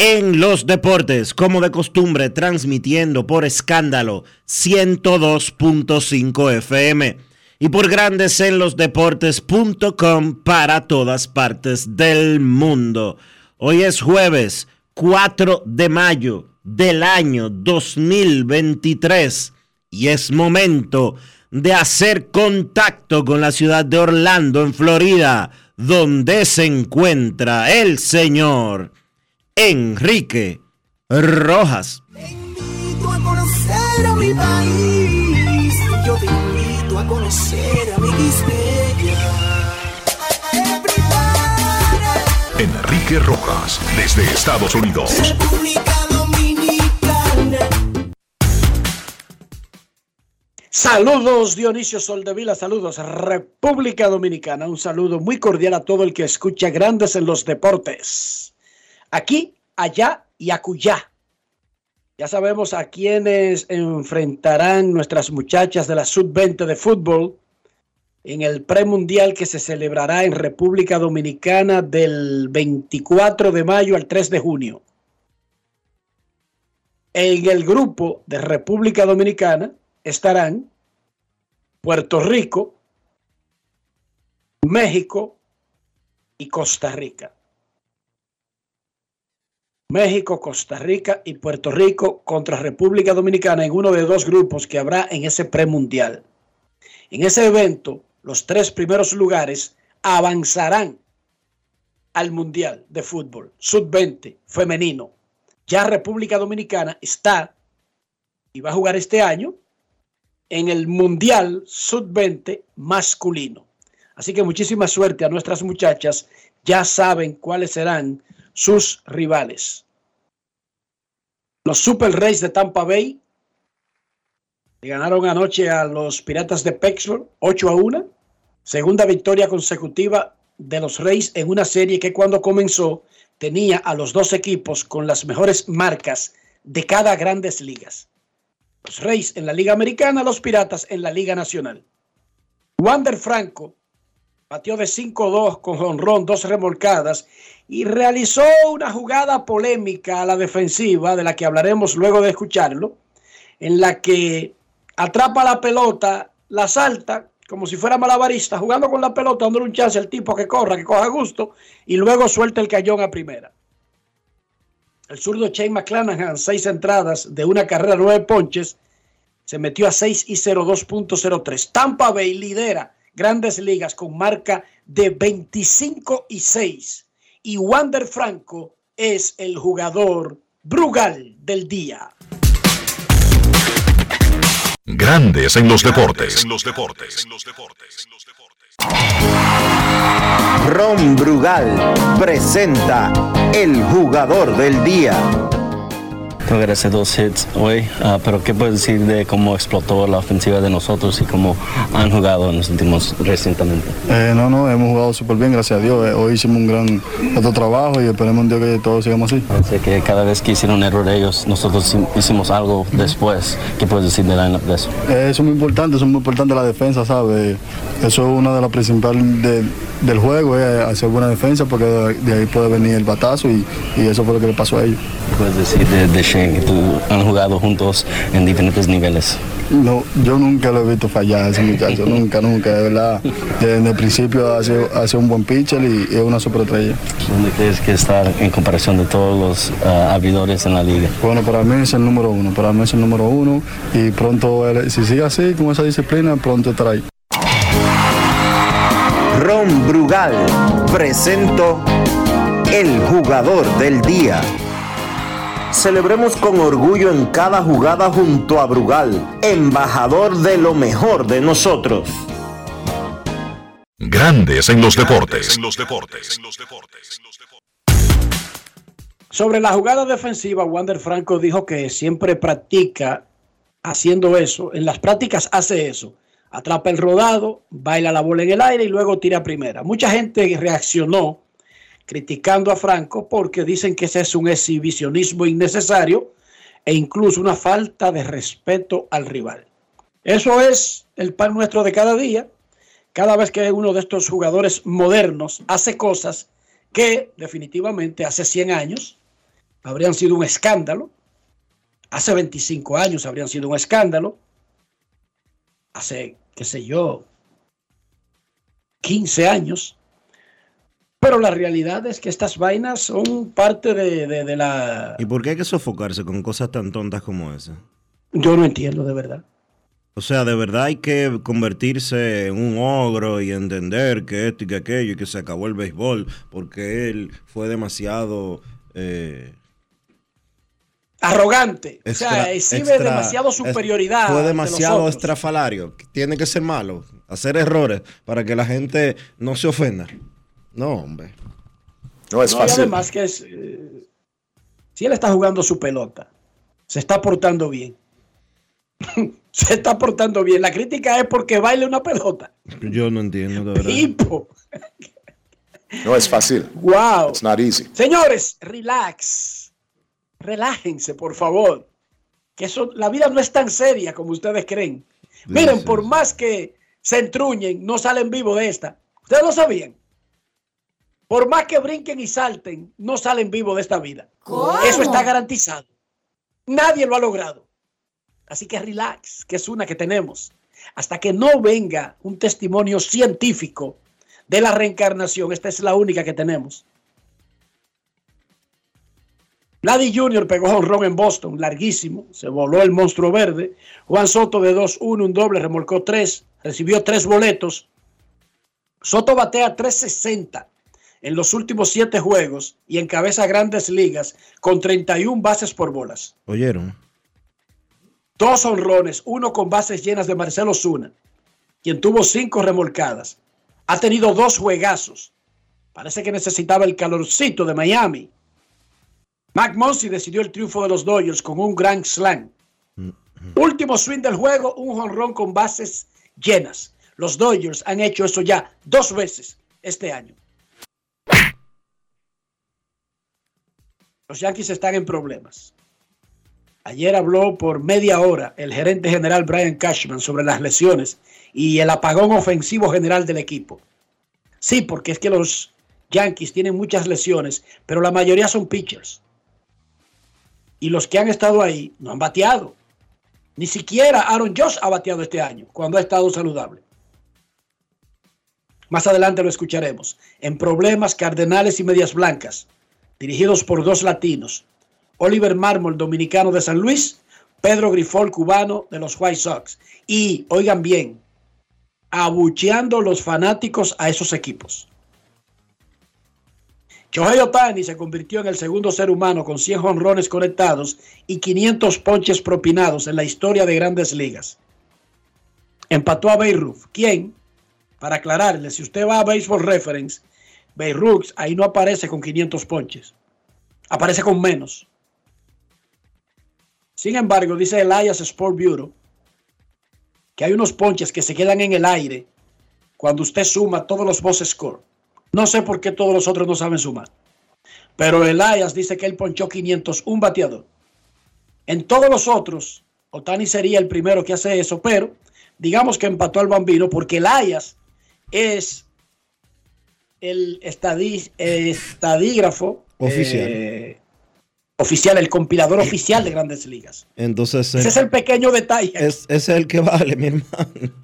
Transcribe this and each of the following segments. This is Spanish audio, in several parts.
en los deportes, como de costumbre, transmitiendo por escándalo 102.5 FM y por grandes en los deportes.com para todas partes del mundo. Hoy es jueves 4 de mayo del año 2023 y es momento de hacer contacto con la ciudad de Orlando, en Florida, donde se encuentra el señor Enrique Rojas. Te invito a conocer a mi país. Yo te invito a conocer a mi Enrique Rojas, desde Estados Unidos. República Dominicana. Saludos Dionisio Soldevila, saludos República Dominicana, un saludo muy cordial a todo el que escucha Grandes en los Deportes aquí, allá y acullá. Ya sabemos a quienes enfrentarán nuestras muchachas de la sub-20 de fútbol en el premundial que se celebrará en República Dominicana del 24 de mayo al 3 de junio. En el grupo de República Dominicana estarán Puerto Rico, México y Costa Rica. México, Costa Rica y Puerto Rico contra República Dominicana en uno de dos grupos que habrá en ese premundial. En ese evento, los tres primeros lugares avanzarán al Mundial de Fútbol Sub-20 femenino. Ya República Dominicana está y va a jugar este año en el Mundial Sub-20 masculino. Así que muchísima suerte a nuestras muchachas. Ya saben cuáles serán sus rivales. Los Super Rays de Tampa Bay ganaron anoche a los Piratas de Pittsburgh 8 a 1. Segunda victoria consecutiva de los Rays en una serie que cuando comenzó tenía a los dos equipos con las mejores marcas de cada grandes ligas. Los Rays en la Liga Americana, los Piratas en la Liga Nacional. Wander Franco batió de 5-2 con jonrón, dos remolcadas y realizó una jugada polémica a la defensiva, de la que hablaremos luego de escucharlo, en la que atrapa la pelota, la salta como si fuera malabarista, jugando con la pelota, dándole un chance al tipo que corra, que coja gusto, y luego suelta el cañón a primera. El zurdo Shane McClanahan, seis entradas de una carrera, nueve ponches, se metió a 6 y 02.03. Tampa Bay lidera grandes ligas con marca de 25 y 6 y Wander Franco es el jugador Brugal del día. Grandes en los deportes. En los deportes. Ron Brugal presenta el jugador del día. Gracias dos hits hoy, ah, pero ¿qué puedes decir de cómo explotó la ofensiva de nosotros y cómo han jugado en los últimos recientemente? Eh, no, no, hemos jugado súper bien, gracias a Dios. Eh, hoy hicimos un gran otro trabajo y esperemos un día que todos sigamos así. Sé que cada vez que hicieron un error ellos, nosotros hicimos algo después. ¿Qué puedes decir de, la, de eso? Eh, eso es muy importante, eso es muy importante la defensa, ¿sabes? Eso es una de las principales del juego, es hacer buena defensa porque de, ahí puede venir el batazo y, y, eso fue lo que le pasó a ellos. ¿Qué puedes decir de, de Tú han jugado juntos en diferentes niveles? No, yo nunca lo he visto fallar a ese muchacho, nunca, nunca, de verdad. Desde el principio hace, hace un buen pitcher y, es una superestrella. ¿Dónde crees que estar en comparación de todos los uh, abridores en la liga? Bueno, para mí es el número uno, para mí es el número uno y pronto, si sigue así, con esa disciplina, pronto estará ahí. Ron Brugal presento el jugador del día. Celebremos con orgullo en cada jugada junto a Brugal, embajador de lo mejor de nosotros. Grandes en los deportes. En los deportes. Sobre la jugada defensiva, Wander Franco dijo que siempre practica haciendo eso. En las prácticas hace eso. Atrapa el rodado, baila la bola en el aire y luego tira primera. Mucha gente reaccionó criticando a Franco porque dicen que ese es un exhibicionismo innecesario e incluso una falta de respeto al rival. Eso es el pan nuestro de cada día. Cada vez que uno de estos jugadores modernos hace cosas que definitivamente hace 100 años habrían sido un escándalo, hace 25 años habrían sido un escándalo, hace, qué sé yo, 15 años pero la realidad es que estas vainas son parte de, la... ¿Y por qué hay que sofocarse con cosas tan tontas como esa? Yo no entiendo de verdad. O sea, de verdad hay que convertirse en un ogro y entender que esto y que aquello y que se acabó el béisbol porque él fue demasiado... Eh, Arrogante. o sea, exhibe demasiado superioridad. Fue demasiado estrafalario. Tiene que ser malo. Hacer errores para que la gente no se ofenda. No, hombre. No es fácil. además que es, eh, si él está jugando su pelota, se está portando bien. se está portando bien. La crítica es porque baile una pelota. Yo no entiendo, de verdad. No es fácil. Wow. It's not easy. Señores, relax. Relájense, por favor. Que eso, la vida no es tan seria como ustedes creen. Miren, por más que se entruñen, no salen vivos de esta. ¿Ustedes lo sabían? Por más que brinquen y salten, no salen vivos de esta vida. Eso está garantizado. Nadie lo ha logrado. Así que relax, que es una que tenemos. Hasta que no venga un testimonio científico de la reencarnación, esta es la única que tenemos. Vladdy Jr. pegó un ron en Boston, larguísimo, se voló el monstruo verde. Juan Soto de 2-1, un doble, remolcó 3, recibió 3 boletos. Soto batea 360 en los últimos siete juegos y encabeza grandes ligas con 31 bases por bolas. ¿Oyeron? Dos honrones, uno con bases llenas de Marcelo Zuna, quien tuvo cinco remolcadas. Ha tenido dos juegazos. Parece que necesitaba el calorcito de Miami. Mac Monsi decidió el triunfo de los Dodgers con un gran slam. Último swing del juego, un honrón con bases llenas. Los Dodgers han hecho eso ya dos veces este año. Los Yankees están en problemas. Ayer habló por media hora el gerente general Brian Cashman sobre las lesiones y el apagón ofensivo general del equipo. Sí, porque es que los Yankees tienen muchas lesiones, pero la mayoría son pitchers. Y los que han estado ahí no han bateado. Ni siquiera Aaron Josh ha bateado este año, cuando ha estado saludable. Más adelante lo escucharemos. En problemas, Cardenales y Medias Blancas dirigidos por dos latinos, Oliver Mármol, dominicano de San Luis, Pedro Grifol, cubano de los White Sox. Y, oigan bien, abucheando los fanáticos a esos equipos. Shohei Otani se convirtió en el segundo ser humano con 100 honrones conectados y 500 ponches propinados en la historia de grandes ligas. Empató a Beirut. ¿Quién? Para aclararle, si usted va a Baseball Reference, Beirut ahí no aparece con 500 ponches, aparece con menos. Sin embargo, dice el Elias Sport Bureau que hay unos ponches que se quedan en el aire cuando usted suma todos los boss score. No sé por qué todos los otros no saben sumar. Pero Elias dice que él ponchó 501 bateador. En todos los otros, Otani sería el primero que hace eso, pero digamos que empató al bambino porque Elias es el estadí- eh, estadígrafo Oficial. eh, oficial, el compilador oficial de grandes ligas. Entonces, Ese es el pequeño detalle. es- ese es el que vale, mi hermano.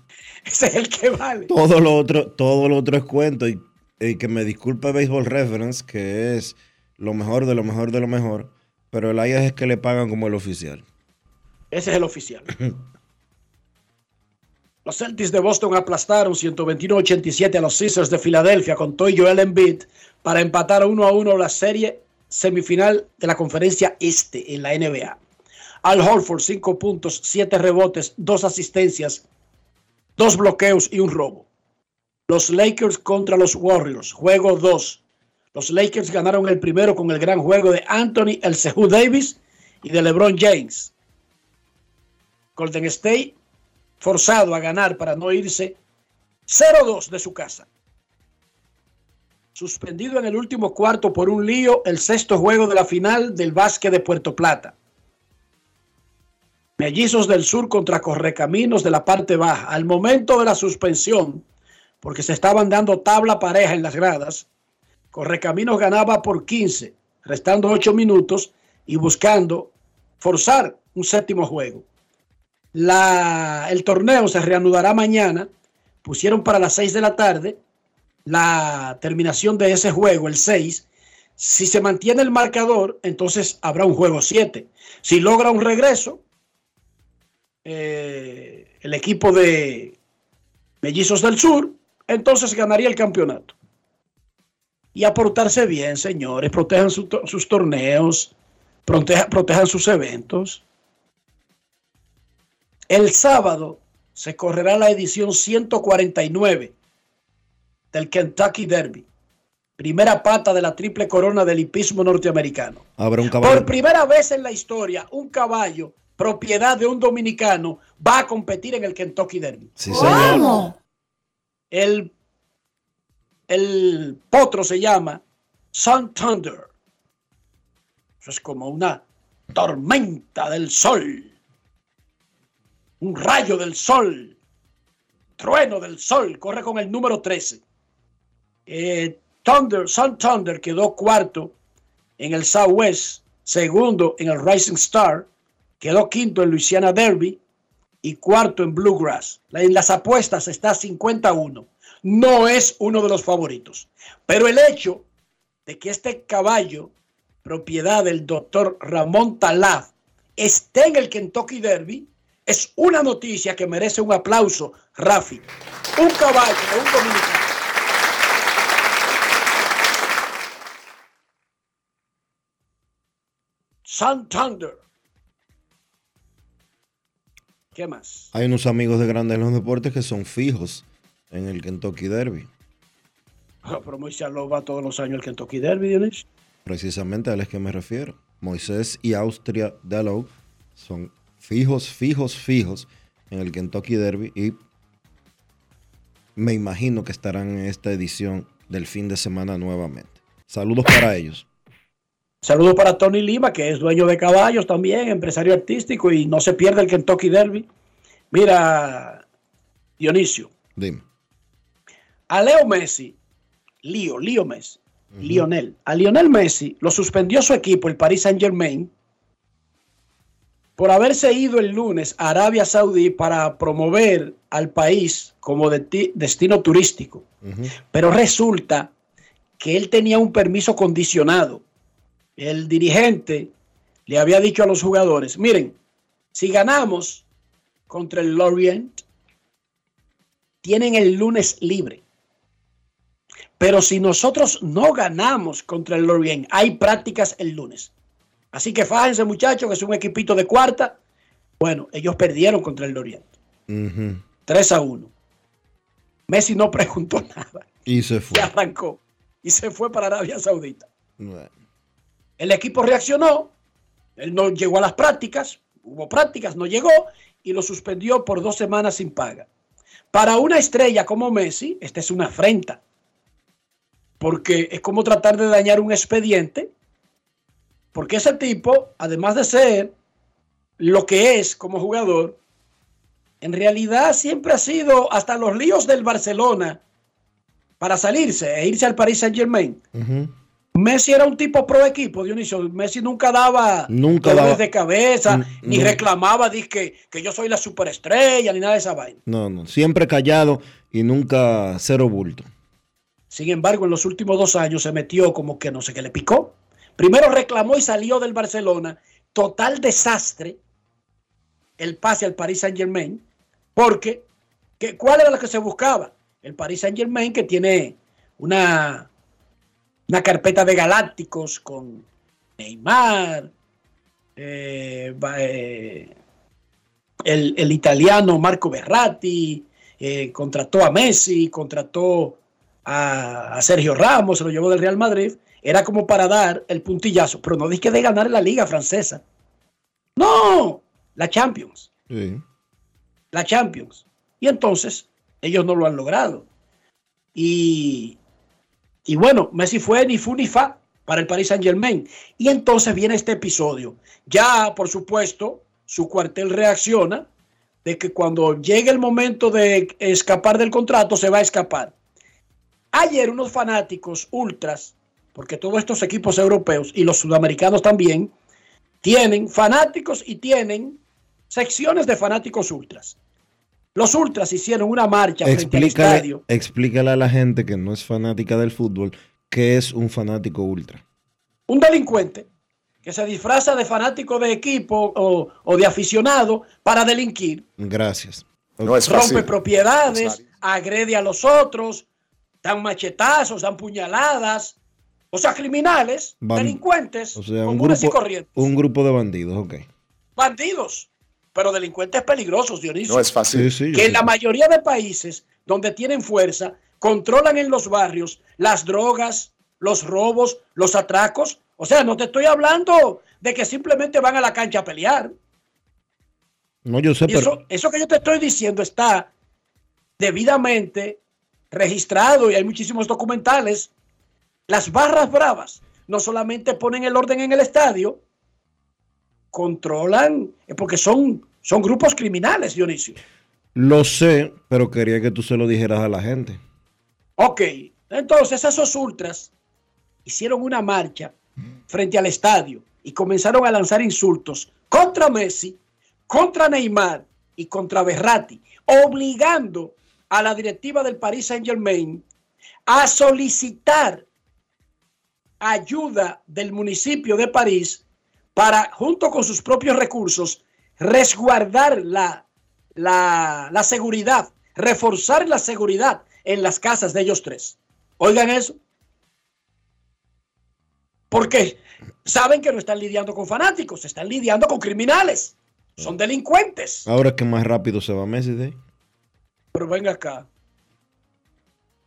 Ese es el que vale. Todo lo otro, todo lo otro es cuento. Y, y que me disculpe Baseball Reference, que es lo mejor de lo mejor de lo mejor. Pero el Ayas es que le pagan como el oficial. Ese es el oficial. Los Celtics de Boston aplastaron 121-87 a los Sixers de Filadelfia con Toy Joel Embiid para empatar 1 a 1 la serie semifinal de la conferencia este en la NBA. Al Horford 5 puntos, 7 rebotes, 2 asistencias, 2 bloqueos y un robo. Los Lakers contra los Warriors, juego 2. Los Lakers ganaron el primero con el gran juego de Anthony El Davis y de LeBron James. Golden State forzado a ganar para no irse 0-2 de su casa. Suspendido en el último cuarto por un lío, el sexto juego de la final del básquet de Puerto Plata. Mellizos del Sur contra Correcaminos de la parte baja. Al momento de la suspensión, porque se estaban dando tabla pareja en las gradas, Correcaminos ganaba por 15, restando 8 minutos y buscando forzar un séptimo juego. La, el torneo se reanudará mañana. Pusieron para las 6 de la tarde la terminación de ese juego, el 6. Si se mantiene el marcador, entonces habrá un juego 7. Si logra un regreso, eh, el equipo de Mellizos del Sur, entonces ganaría el campeonato. Y aportarse bien, señores, protejan sus torneos, proteja- protejan sus eventos. El sábado se correrá la edición 149 del Kentucky Derby. Primera pata de la triple corona del hipismo norteamericano. Habrá un Por caballo. primera vez en la historia, un caballo, propiedad de un dominicano, va a competir en el Kentucky Derby. Sí, señor. El, el potro se llama Sun Thunder. Eso es como una tormenta del sol. Un rayo del sol. Trueno del sol. Corre con el número 13. Eh, Thunder, Sun Thunder quedó cuarto en el Southwest, segundo en el Rising Star, quedó quinto en Louisiana Derby y cuarto en Bluegrass. En las apuestas está 51. No es uno de los favoritos. Pero el hecho de que este caballo, propiedad del doctor Ramón Talaf, esté en el Kentucky Derby, es una noticia que merece un aplauso, Rafi. Un caballo de un dominicano. Santander. ¿Qué más? Hay unos amigos de Grandes en los Deportes que son fijos en el Kentucky Derby. Ah, Pero Moisés Aló va todos los años al Kentucky Derby, Dionisio. Precisamente a él es que me refiero. Moisés y Austria Dellow son fijos, fijos, fijos en el Kentucky Derby y me imagino que estarán en esta edición del fin de semana nuevamente. Saludos para ellos. Saludos para Tony Lima, que es dueño de caballos también, empresario artístico y no se pierde el Kentucky Derby. Mira, Dionisio, Dime. a Leo Messi, Lío, Lío Messi, Lionel, a Lionel Messi lo suspendió su equipo, el Paris Saint Germain, por haberse ido el lunes a Arabia Saudí para promover al país como de- destino turístico. Pero resulta que él tenía un permiso condicionado. El dirigente le había dicho a los jugadores, miren, si ganamos contra el Lorient, tienen el lunes libre. Pero si nosotros no ganamos contra el Lorient, hay prácticas el lunes. Así que fájense muchachos, que es un equipito de cuarta. Bueno, ellos perdieron contra el Lorient. Ujú. 3 a 1. Messi no preguntó nada. Y se fue. arrancó. Y se fue para Arabia Saudita. Bueno, El equipo reaccionó. Él no llegó a las prácticas. hubo prácticas, no llegó y lo suspendió por dos semanas sin paga. Para una estrella como Messi, esta es una afrenta, porque es como tratar de dañar un expediente, porque ese tipo, además de ser lo que es como jugador, en realidad siempre ha sido hasta los líos del Barcelona para salirse e irse al Paris Saint Germain. Messi era un tipo pro equipo, Dionisio. Messi nunca daba Nunca daba- de cabeza, ni no. reclamaba que, que yo soy la superestrella, ni nada de esa vaina. No, no, siempre callado y nunca cero bulto. Sin embargo, en los últimos dos años se metió como que no sé qué le picó. Primero reclamó y salió del Barcelona. Total desastre el pase al Paris Saint Germain. Porque, que, ¿cuál era lo que se buscaba? El Paris Saint Germain que tiene una, una carpeta de galácticos con Neymar, eh, eh, el, el italiano Marco Berratti, eh, contrató a Messi, contrató a, a Sergio Ramos, se lo llevó del Real Madrid, era como para dar el puntillazo, pero no dije de ganar la liga francesa. No, la Champions, Sí. la Champions. Y entonces ellos no lo han logrado. Y, y bueno, Messi fue ni fu ni fa para el Paris Saint Germain. Y entonces viene este episodio. Ya, por supuesto, su cuartel reacciona de que cuando llegue el momento de escapar del contrato, se va a escapar. Ayer unos fanáticos ultras, porque todos estos equipos europeos y los sudamericanos también, tienen fanáticos y tienen secciones de fanáticos ultras. Los ultras hicieron una marcha frente al estadio. explícale a la gente que no es fanática del fútbol qué es un fanático ultra. Un delincuente que se disfraza de fanático de equipo o, o de aficionado para delinquir, Gracias. No es rompe fácil. propiedades, agrede a los otros, dan machetazos, dan puñaladas, o sea, criminales, Ban- delincuentes, O sea, y grupo, corrientes, un grupo de bandidos, ok. bandidos, pero delincuentes peligrosos, Dionisio. No es fácil. Sí, que en la mayoría de países donde tienen fuerza, controlan en los barrios las drogas, los robos, los atracos. O sea, no te estoy hablando de que simplemente van a la cancha a pelear. No, yo sé, Y pero eso, eso que yo te estoy diciendo está debidamente registrado y hay muchísimos documentales. Las barras bravas no solamente ponen el orden en el estadio, controlan, eh, porque son, son grupos criminales, Dionisio. lo sé, pero quería que tú se lo dijeras a la gente. Ok, entonces esos ultras hicieron una marcha frente al estadio y comenzaron a lanzar insultos contra Messi, contra Neymar y contra Berratti, obligando a la directiva del Paris Saint Germain a solicitar ayuda del municipio de París para, junto con sus propios recursos, resguardar la, la, la seguridad, reforzar la seguridad en las casas de ellos tres. Oigan eso. Porque saben que no están lidiando con fanáticos, están lidiando con criminales. Son delincuentes. Ahora que más rápido se va Messi de ahí. Pero venga acá.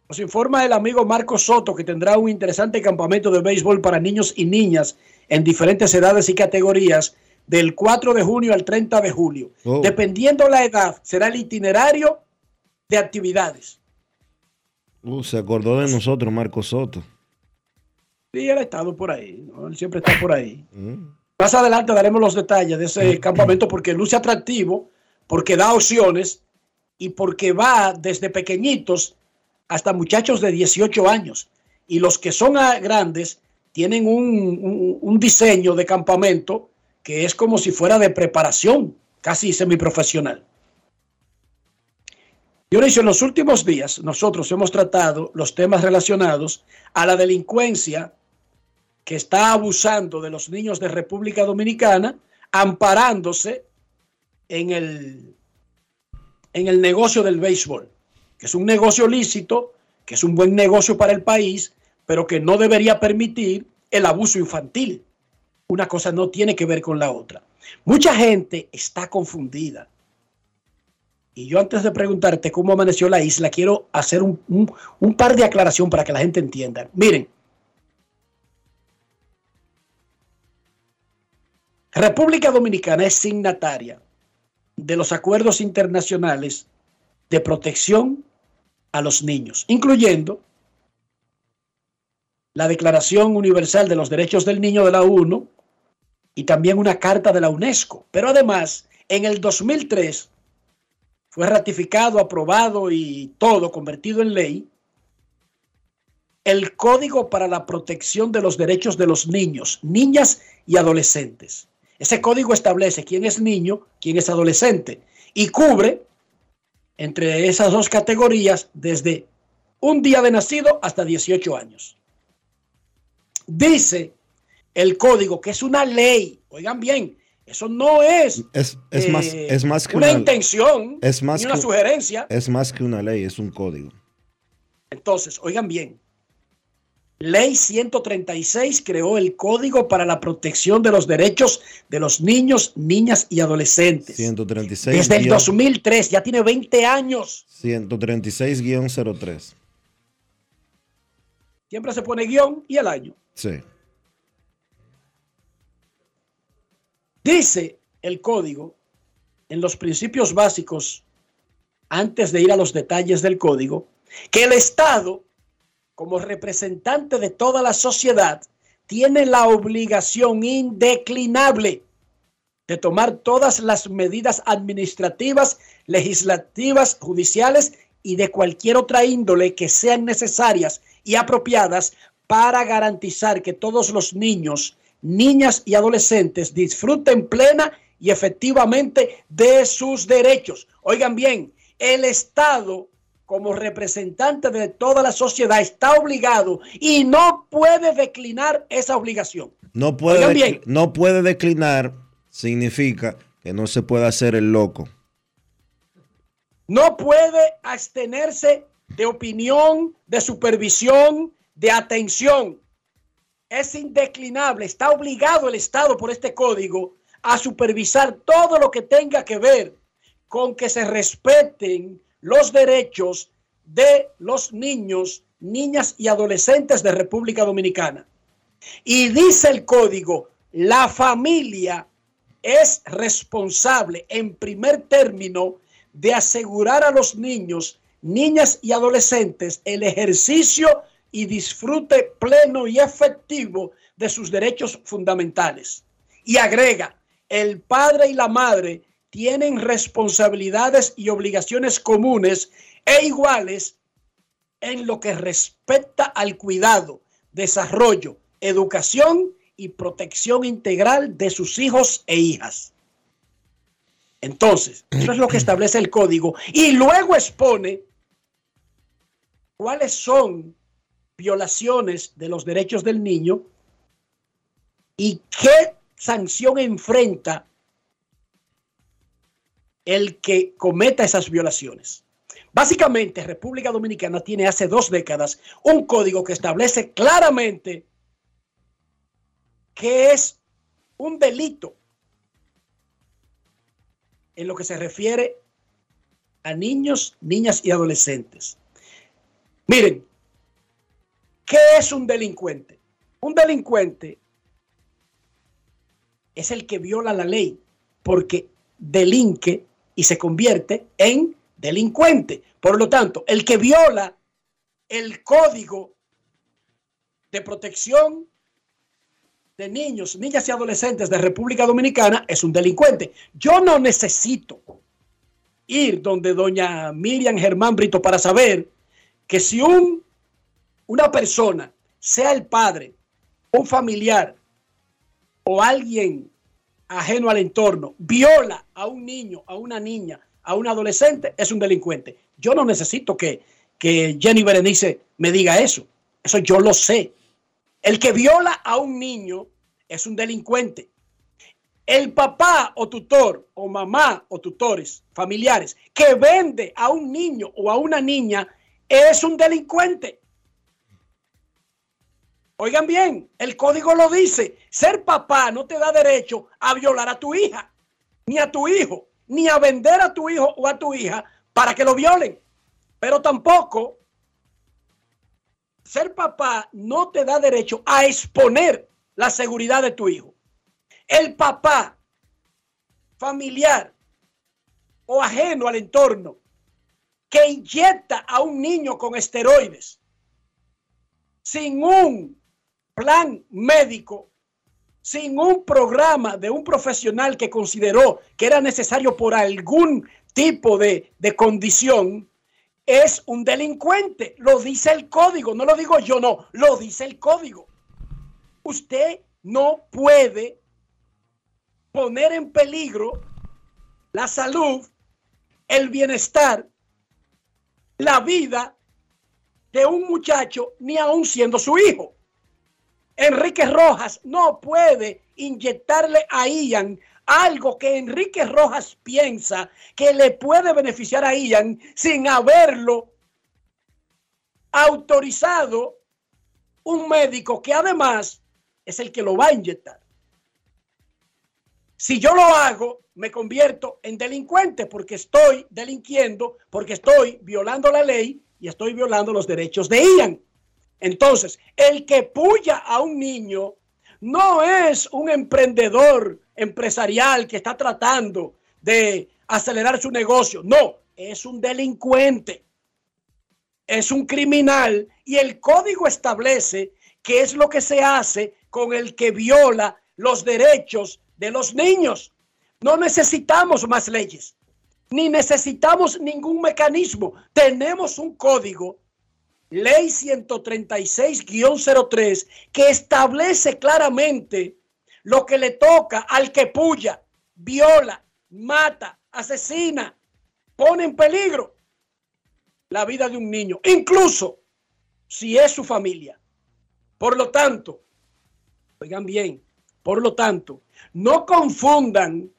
Nos informa el amigo Marco Soto que tendrá un interesante campamento de béisbol para niños y niñas en diferentes edades y categorías del 4 de junio al 30 de julio. Oh. Dependiendo la edad, será el itinerario de actividades. Uh, se acordó de nosotros, Marco Soto. Sí, él ha estado por ahí, ¿no? él siempre está por ahí. Mm. Más adelante daremos los detalles de ese campamento porque luce atractivo, porque da opciones y porque va desde pequeñitos hasta muchachos de 18 años. Y los que son grandes tienen un diseño de campamento que es como si fuera de preparación, casi semiprofesional. Dionisio, en los últimos días nosotros hemos tratado los temas relacionados a la delincuencia que está abusando de los niños de República Dominicana, amparándose en el, en el negocio del béisbol, que es un negocio lícito, que es un buen negocio para el país, pero que no debería permitir el abuso infantil. Una cosa no tiene que ver con la otra. Mucha gente está confundida. Y yo antes de preguntarte cómo amaneció la isla, quiero hacer un, un- par de aclaración para que la gente entienda. Miren, República Dominicana es signataria de los acuerdos internacionales de protección a los niños, incluyendo la Declaración Universal de los Derechos del Niño de la ONU y también una carta de la UNESCO. Pero además, en el 2003 fue ratificado, aprobado y todo convertido en ley el Código para la Protección de los Derechos de los Niños, Niñas y Adolescentes. Ese código establece quién es niño, quién es adolescente y cubre entre esas dos categorías desde un día de nacido hasta 18 años. Dice el código que es una ley, oigan bien, eso no es, Es, es más, eh, es más que una, intención es más ni una que- sugerencia. Es más que una ley, es un código. Entonces, oigan bien, Ley 136 creó el Código para la Protección de los Derechos de los Niños, Niñas y Adolescentes. 136 Desde el guión- 2003, ya tiene 20 años. 136-03. Siempre se pone guion y el año. Sí. Dice el código en los principios básicos, antes de ir a los detalles del código, que el Estado, como representante de toda la sociedad, tiene la obligación indeclinable de tomar todas las medidas administrativas, legislativas, judiciales y de cualquier otra índole que sean necesarias y apropiadas para garantizar que todos los niños, niñas y adolescentes disfruten plena y efectivamente de sus derechos. Oigan bien, el Estado como representante de toda la sociedad está obligado y no puede declinar esa obligación. No puede, bien. no puede declinar, significa que no se puede hacer el loco. no puede abstenerse de opinión, de supervisión, de atención. Es indeclinable, está obligado el Estado por este código a supervisar todo lo que tenga que ver con que se respeten los derechos de los niños, niñas y adolescentes de República Dominicana. Y dice el código, la familia es responsable en primer término de asegurar a los niños, niñas y adolescentes el ejercicio y disfrute pleno y efectivo de sus derechos fundamentales. Y agrega, el padre y la madre tienen responsabilidades y obligaciones comunes e iguales en lo que respecta al cuidado, desarrollo, educación y protección integral de sus hijos e hijas. Entonces, eso es lo que establece el código y luego expone cuáles son violaciones de los derechos del niño y qué sanción enfrenta el que cometa esas violaciones. Básicamente, República Dominicana tiene hace dos décadas un código que establece claramente que es un delito en lo que se refiere a niños, niñas y adolescentes. Miren, ¿qué es un delincuente? Un delincuente es el que viola la ley porque delinque y se convierte en delincuente. Por lo tanto, el que viola el código de protección de niños, niñas y adolescentes de República Dominicana es un delincuente. Yo no necesito ir donde doña Miriam Germán Brito para saber que si un, una persona, sea el padre, un familiar o alguien ajeno al entorno, viola a un niño, a una niña, a un adolescente, es un delincuente. Yo no necesito que, que Jenny Berenice me diga eso. Eso yo lo sé. El que viola a un niño es un delincuente. El papá o tutor o mamá o tutores familiares que vende a un niño o a una niña es un delincuente. Oigan bien, el código lo dice. Ser papá no te da derecho a violar a tu hija, ni a tu hijo, ni a vender a tu hijo o a tu hija para que lo violen. Pero tampoco ser papá no te da derecho a exponer la seguridad de tu hijo. El papá familiar o ajeno al entorno que inyecta a un niño con esteroides sin un plan médico, sin un programa de un profesional que consideró que era necesario por algún tipo de, de condición, es un delincuente. Lo dice el código, no lo digo yo, no, lo dice el código. Usted no puede poner en peligro la salud, el bienestar, la vida de un muchacho, ni aun siendo su hijo. Enrique Rojas no puede inyectarle a Ian algo que Enrique Rojas piensa que le puede beneficiar a Ian sin haberlo autorizado un médico que además es el que lo va a inyectar. Si yo lo hago, me convierto en delincuente porque estoy delinquiendo, porque estoy violando la ley y estoy violando los derechos de Ian. Entonces, el que puya a un niño no es un emprendedor empresarial que está tratando de acelerar su negocio. No, es un delincuente. Es un criminal y el código establece qué es lo que se hace con el que viola los derechos de los niños. No necesitamos más leyes, ni necesitamos ningún mecanismo. Tenemos un código, ley 136-03, que establece claramente lo que le toca al que puya, viola, mata, asesina, pone en peligro la vida de un niño, incluso si es su familia. Por lo tanto, oigan bien, por lo tanto, no confundan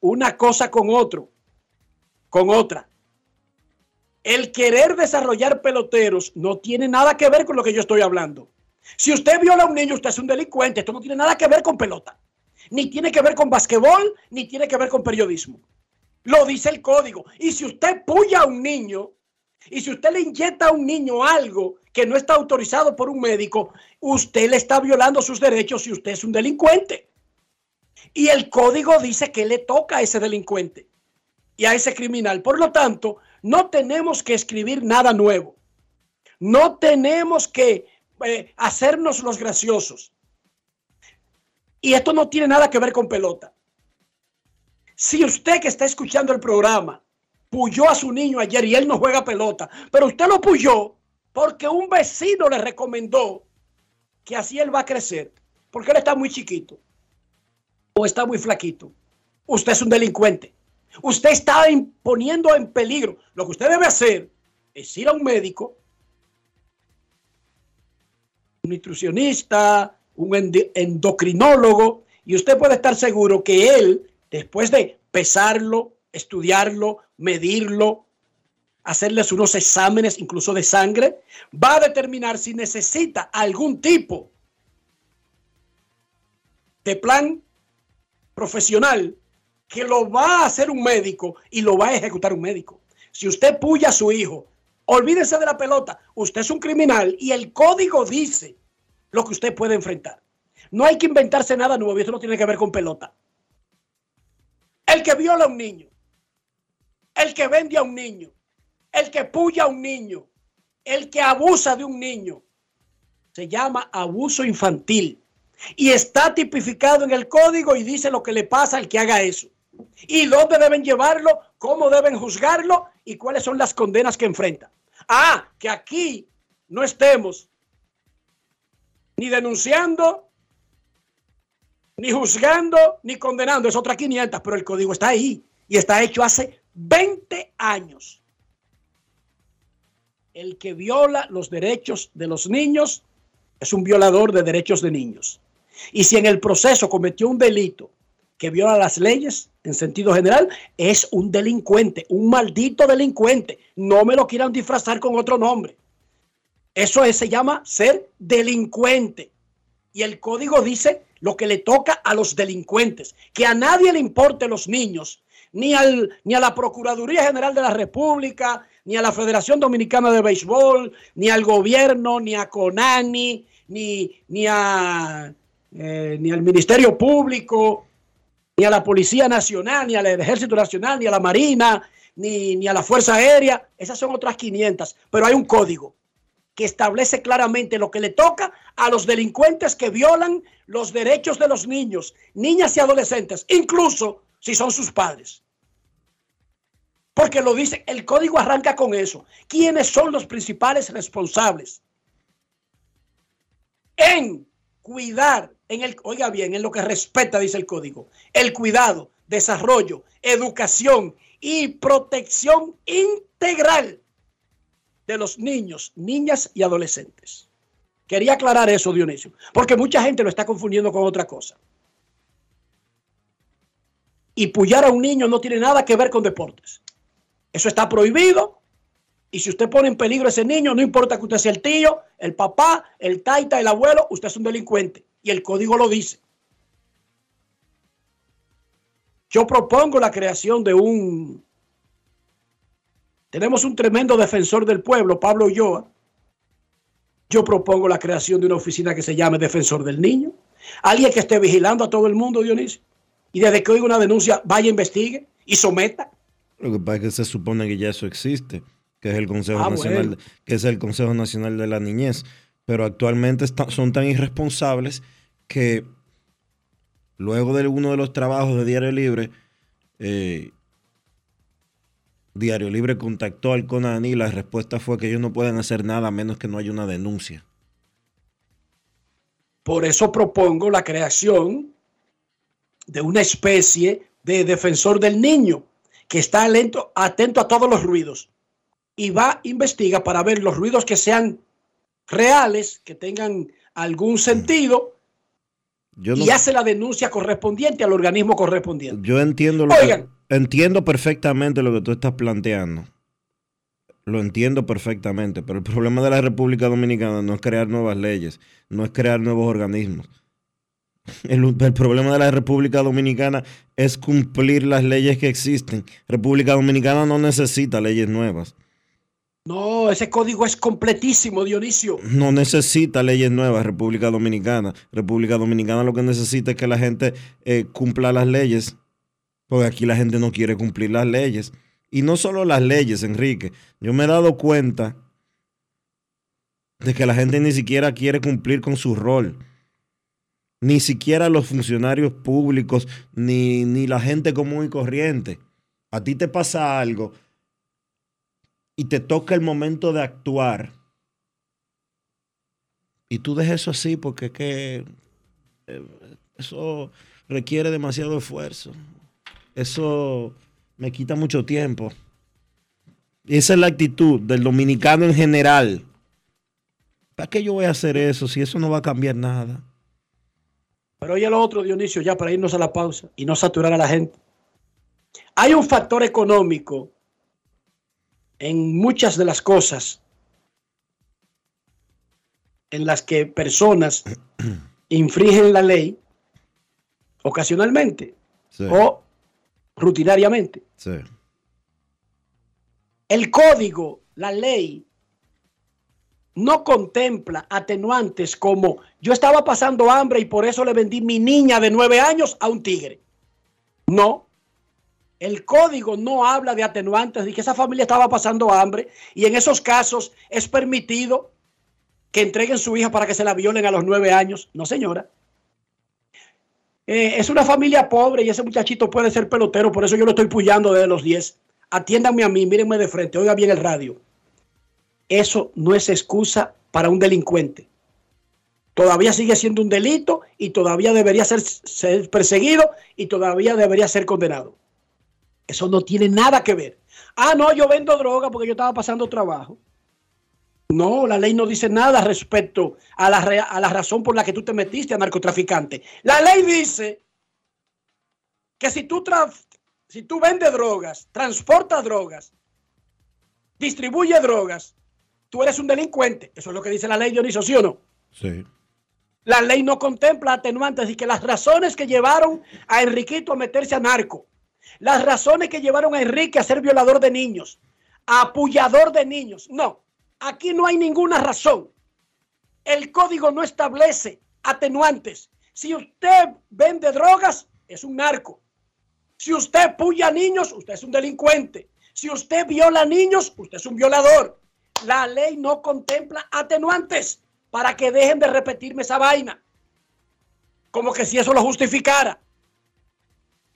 una cosa con otro, con otra. El querer desarrollar peloteros no tiene nada que ver con lo que yo estoy hablando. Si usted viola a un niño, usted es un delincuente. Esto no tiene nada que ver con pelota. Ni tiene que ver con basquetbol, ni tiene que ver con periodismo. Lo dice el código. Y si usted puya a un niño, y si usted le inyecta a un niño algo que no está autorizado por un médico, usted le está violando sus derechos y usted es un delincuente. Y el código dice que le toca a ese delincuente y a ese criminal. Por lo tanto, no tenemos que escribir nada nuevo. No tenemos que eh, hacernos los graciosos. Y esto no tiene nada que ver con pelota. Si usted que está escuchando el programa puyó a su niño ayer y él no juega pelota, pero usted lo puyó porque un vecino le recomendó que así él va a crecer, porque él está muy chiquito o está muy flaquito. Usted es un delincuente. Usted está poniendo en peligro. Lo que usted debe hacer es ir a un médico, un nutricionista, un endocrinólogo, y usted puede estar seguro que él, después de pesarlo, estudiarlo, medirlo, hacerles unos exámenes incluso de sangre, va a determinar si necesita algún tipo de plan profesional que lo va a hacer un médico y lo va a ejecutar un médico. Si usted puya a su hijo, olvídese de la pelota, usted es un criminal y el código dice lo que usted puede enfrentar. No hay que inventarse nada nuevo y esto no tiene que ver con pelota. El que viola a un niño, el que vende a un niño, el que puya a un niño, el que abusa de un niño, se llama abuso infantil. Y está tipificado en el código y dice lo que le pasa al que haga eso. Y dónde deben llevarlo, cómo deben juzgarlo y cuáles son las condenas que enfrenta. Ah, que aquí no estemos ni denunciando, ni juzgando, ni condenando. Es otra 500, pero el código está ahí y está hecho hace 20 años. El que viola los derechos de los niños es un violador de derechos de niños. Y si en el proceso cometió un delito que viola las leyes en sentido general, es un delincuente, un maldito delincuente. No me lo quieran disfrazar con otro nombre. Eso se llama ser delincuente. Y el código dice lo que le toca a los delincuentes, que a nadie le importe los niños, ni, al, ni a la Procuraduría General de la República, ni a la Federación Dominicana de Béisbol, ni al gobierno, ni a CONANI, ni, ni a eh, ni al Ministerio Público, ni a la Policía Nacional, ni al Ejército Nacional, ni a la Marina, ni, ni a la Fuerza Aérea. Esas son otras 500, pero hay un código que establece claramente lo que le toca a los delincuentes que violan los derechos de los niños, niñas y adolescentes, incluso si son sus padres. Porque lo dice, el código arranca con eso. ¿Quiénes son los principales responsables? En cuidar, en el, oiga bien, en lo que respeta, dice el código, el cuidado, desarrollo, educación y protección integral de los niños, niñas y adolescentes. Quería aclarar eso, Dionisio, porque mucha gente lo está confundiendo con otra cosa. Y pullar a un niño no tiene nada que ver con deportes. Eso está prohibido. Y si usted pone en peligro a ese niño, no importa que usted sea el tío, el papá, el taita, el abuelo, usted es un delincuente. Y el código lo dice. Yo propongo la creación de un... Tenemos un tremendo defensor del pueblo, Pablo Ulloa. Yo propongo la creación de una oficina que se llame Defensor del Niño. Alguien que esté vigilando a todo el mundo, Dionisio. Y desde que oiga una denuncia, vaya, investigue y someta. Lo que pasa es que se supone que ya eso existe, que es el Consejo Ah, Nacional, bueno. que es el Consejo Nacional de la Niñez, pero actualmente son tan irresponsables que luego de uno de los trabajos de Diario Libre, eh, Diario Libre contactó al CONANI y la respuesta fue que ellos no pueden hacer nada a menos que no haya una denuncia. Por eso propongo la creación de una especie de defensor del niño que está lento, atento a todos los ruidos y va, investiga para ver los ruidos que sean reales, que tengan algún sentido Yo no- y hace la denuncia correspondiente al organismo correspondiente. Yo entiendo lo Oigan. que, entiendo perfectamente lo que tú estás planteando. Lo entiendo perfectamente, pero el problema de la República Dominicana no es crear nuevas leyes, no es crear nuevos organismos. El, el problema de la República Dominicana es cumplir las leyes que existen. República Dominicana no necesita leyes nuevas. No, ese código es completísimo, Dionisio. No necesita leyes nuevas República Dominicana. República Dominicana lo que necesita es que la gente eh, cumpla las leyes. Porque aquí la gente no quiere cumplir las leyes. Y no solo las leyes, Enrique. Yo me he dado cuenta de que la gente ni siquiera quiere cumplir con su rol. Ni siquiera los funcionarios públicos, ni, ni la gente común y corriente. A ti te pasa algo y te toca el momento de actuar y tú dejes eso así porque es que eh, eso requiere demasiado esfuerzo. Eso me quita mucho tiempo. Y esa es la actitud del dominicano en general. ¿Para qué yo voy a hacer eso si eso no va a cambiar nada? Pero oye lo otro, Dionisio, ya para irnos a la pausa y no saturar a la gente. Hay un factor económico en muchas de las cosas en las que personas infringen la ley ocasionalmente Sí, o rutinariamente. sí. El código, la ley, no contempla atenuantes como yo estaba pasando hambre y por eso le vendí mi niña de nueve años a un tigre. No. El código no habla de atenuantes de que esa familia estaba pasando hambre y en esos casos es permitido que entreguen su hija para que se la violen a los nueve años. No, señora. Eh, es una familia pobre y ese muchachito puede ser pelotero, por eso yo lo estoy puyando desde los 10. Atiéndanme a mí, mírenme de frente, oiga bien el radio. Eso no es excusa para un delincuente. Todavía sigue siendo un delito y todavía debería ser perseguido y todavía debería ser condenado. Eso no tiene nada que ver. Ah, no, yo vendo droga porque yo estaba pasando trabajo. No, la ley no dice nada respecto a la, a la razón por la que tú te metiste a narcotraficante. La ley dice que si tú, si tú vendes drogas, transportas drogas, distribuye drogas, tú eres un delincuente. Eso es lo que dice la ley, Dionisio, ¿sí o no? Sí. La ley no contempla atenuantes y que las razones que llevaron a Enriquito a meterse a narco, las razones que llevaron a Enrique a ser violador de niños, a apullador de niños. No, aquí no hay ninguna razón. El código no establece atenuantes. Si usted vende drogas, es un narco. Si usted puya niños, usted es un delincuente. Si usted viola niños, usted es un violador. La ley no contempla atenuantes para que dejen de repetirme esa vaina. Como que si eso lo justificara.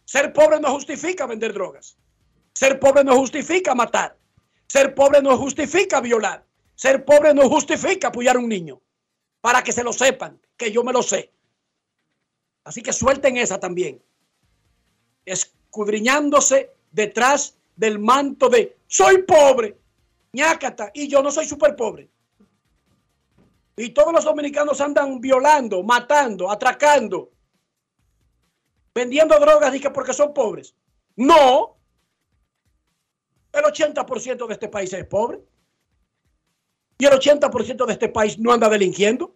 Ser pobre no justifica vender drogas. Ser pobre no justifica matar. Ser pobre no justifica violar. Ser pobre no justifica apoyar a un niño. Para que se lo sepan, que yo me lo sé. Así que suelten esa también. Escudriñándose detrás del manto de soy pobre, ñácata, y yo no soy súper pobre. Y todos los dominicanos andan violando, matando, atracando, vendiendo drogas que porque son pobres. No. El 80% de este país es pobre. Y el 80% de este país no anda delinquiendo.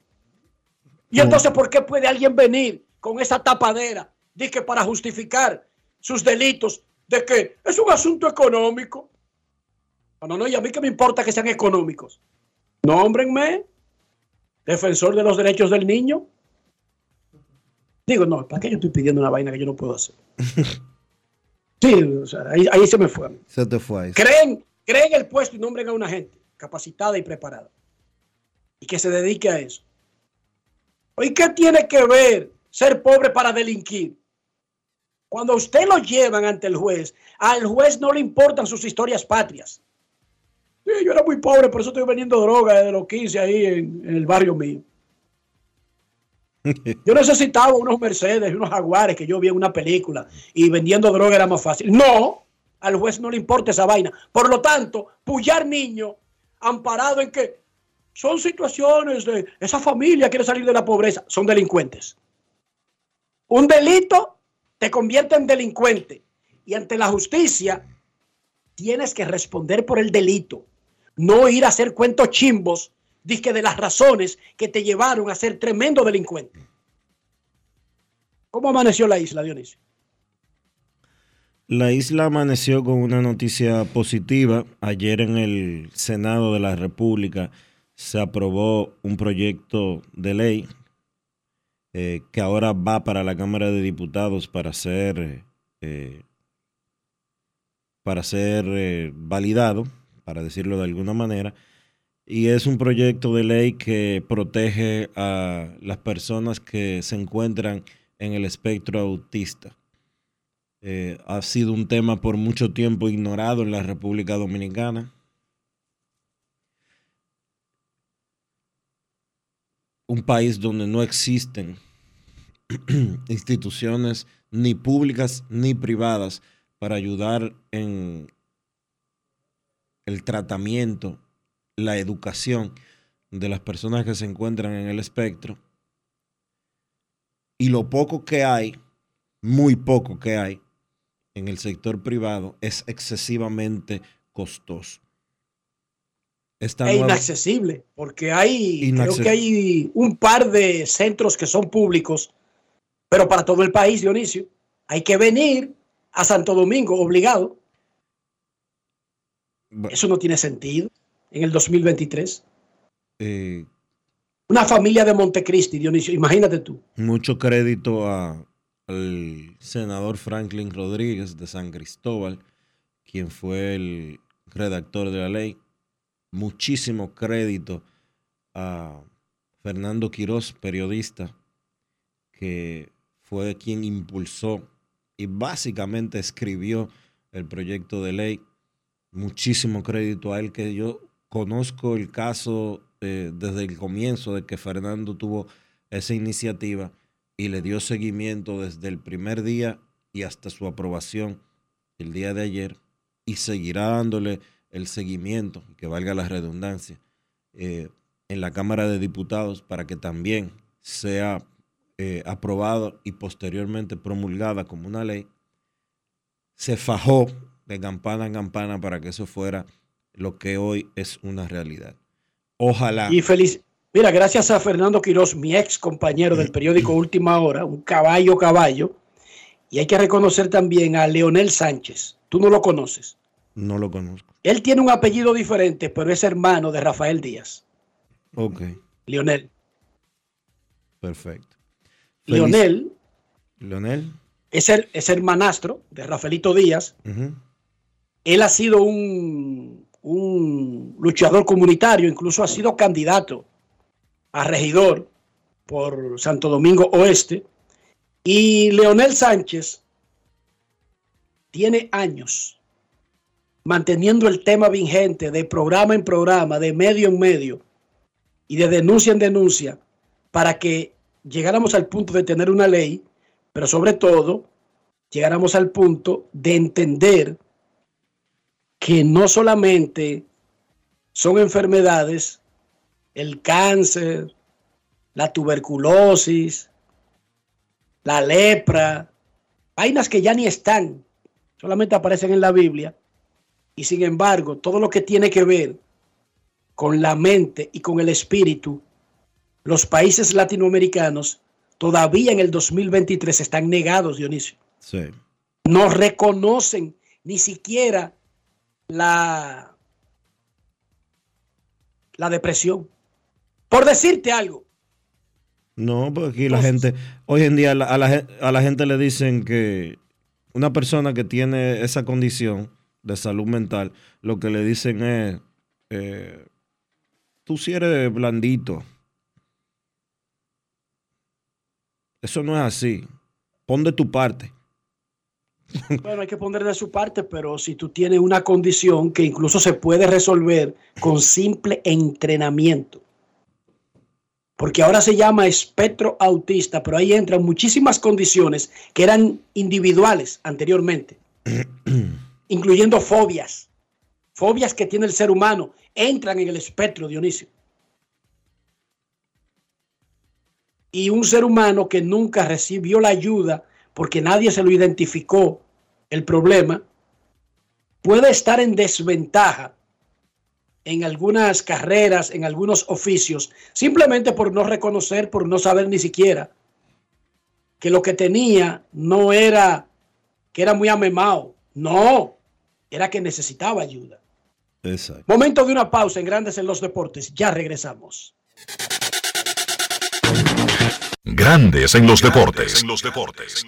Y entonces, ¿por qué puede alguien venir con esa tapadera de que para justificar sus delitos de que es un asunto económico? No, no, no, y a mí que me importa que sean económicos. Nómbrenme defensor de los derechos del niño. Digo, no, ¿para qué yo estoy pidiendo una vaina que yo no puedo hacer? Sí, o sea, ahí, ahí se me fue. Se te fue ahí. Creen, creen el puesto y nombren a una gente capacitada y preparada. Y que se dedique a eso. ¿Y qué tiene que ver ser pobre para delinquir? Cuando usted lo llevan ante el juez, al juez no le importan sus historias patrias. Sí, yo era muy pobre, por eso estoy vendiendo droga desde los 15 ahí en, en el barrio mío. Yo necesitaba unos Mercedes y unos Jaguares que yo vi en una película y vendiendo droga era más fácil. No, al juez no le importa esa vaina. Por lo tanto, pullar niño amparado en que son situaciones de esa familia quiere salir de la pobreza, son delincuentes. Un delito te convierte en delincuente y ante la justicia tienes que responder por el delito, no ir a hacer cuentos chimbos dizque de las razones que te llevaron a ser tremendo delincuente. ¿Cómo amaneció la isla, Dionisio? La isla amaneció con una noticia positiva. Ayer en el Senado de la República se aprobó un proyecto de ley eh, que ahora va para la Cámara de Diputados para ser, eh, para ser eh, validado, para decirlo de alguna manera. Y es un proyecto de ley que protege a las personas que se encuentran en el espectro autista. Eh, ha sido un tema por mucho tiempo ignorado en la República Dominicana. Un país donde no existen instituciones ni públicas ni privadas para ayudar en el tratamiento, la educación de las personas que se encuentran en el espectro. Y lo poco que hay, muy poco que hay, en el sector privado es excesivamente costoso. Esta es inaccesible, porque hay, creo que hay un par de centros que son públicos, pero para todo el país, Dionisio, hay que venir a Santo Domingo obligado. Eso no tiene sentido en el 2023. Eh, Una familia de Montecristi, Dionisio, imagínate tú. Mucho crédito a, al senador Franklin Rodríguez de San Cristóbal, quien fue el redactor de la ley. Muchísimo crédito a Fernando Quirós, periodista, que fue quien impulsó y básicamente escribió el proyecto de ley. Muchísimo crédito a él, que yo conozco el caso eh, desde el comienzo de que Fernando tuvo esa iniciativa y le dio seguimiento desde el primer día y hasta su aprobación el día de ayer y seguirá dándole el seguimiento, que valga la redundancia, eh, en la Cámara de Diputados para que también sea eh, aprobado y posteriormente promulgada como una ley, se fajó de campana en campana para que eso fuera lo que hoy es una realidad. Ojalá. Y feliz, Mira, gracias a Fernando Quiroz, mi ex compañero del periódico Última Hora, un caballo caballo, y hay que reconocer también a Leonel Sánchez. Tú no lo conoces. No lo conozco. Él tiene un apellido diferente, pero es hermano de Rafael Díaz. Ok. Leonel. Perfecto. Leonel. Leonel. es el, es hermanastro de Rafaelito Díaz. Él ha sido un, un luchador comunitario, incluso ha sido candidato a regidor por Santo Domingo Oeste. Y Leonel Sánchez tiene años manteniendo el tema vigente de programa en programa, de medio en medio y de denuncia en denuncia para que llegáramos al punto de tener una ley, pero sobre todo llegáramos al punto de entender que no solamente son enfermedades, el cáncer, la tuberculosis, la lepra, vainas que ya ni están, solamente aparecen en la Biblia, y sin embargo, todo lo que tiene que ver con la mente y con el espíritu, los países latinoamericanos todavía en el 2023 están negados, Dionisio. Sí. No reconocen ni siquiera la, la depresión. Por decirte algo. No, porque aquí la gente, hoy en día a la, a la, a la gente le dicen que una persona que tiene esa condición de salud mental, lo que le dicen es, eh, tú si eres blandito. Eso no es así. Pon de tu parte. Bueno, hay que poner de su parte, pero si tú tienes una condición que incluso se puede resolver con simple entrenamiento, porque ahora se llama espectro autista, pero ahí entran muchísimas condiciones que eran individuales anteriormente, incluyendo fobias, fobias que tiene el ser humano, entran en el espectro, Dionisio. Y un ser humano que nunca recibió la ayuda porque nadie se lo identificó el problema, puede estar en desventaja en algunas carreras, en algunos oficios, simplemente por no reconocer, por no saber ni siquiera que lo que tenía no era que era muy amemado, no, era que necesitaba ayuda. Exacto. Momento de una pausa en Grandes en los Deportes, ya regresamos. Grandes en los deportes. En los deportes.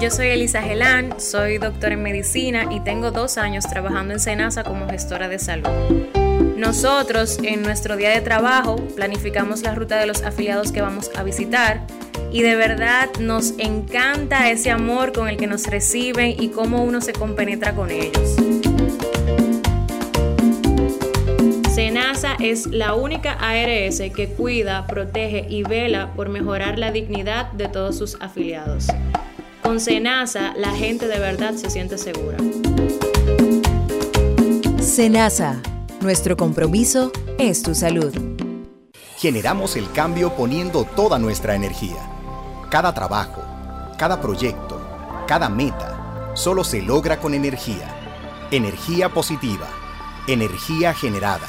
Yo soy Elisa Gelán, soy doctora en medicina y tengo dos años trabajando en Senasa como gestora de salud. Nosotros en nuestro día de trabajo planificamos la ruta de los afiliados que vamos a visitar y de verdad nos encanta ese amor con el que nos reciben y cómo uno se compenetra con ellos. Senasa es la única ARS que cuida, protege y vela por mejorar la dignidad de todos sus afiliados. Con Senasa, la gente de verdad se siente segura. Senasa, nuestro compromiso es tu salud. Generamos el cambio poniendo toda nuestra energía. Cada trabajo, cada proyecto, cada meta, solo se logra con energía. Energía positiva, energía generada,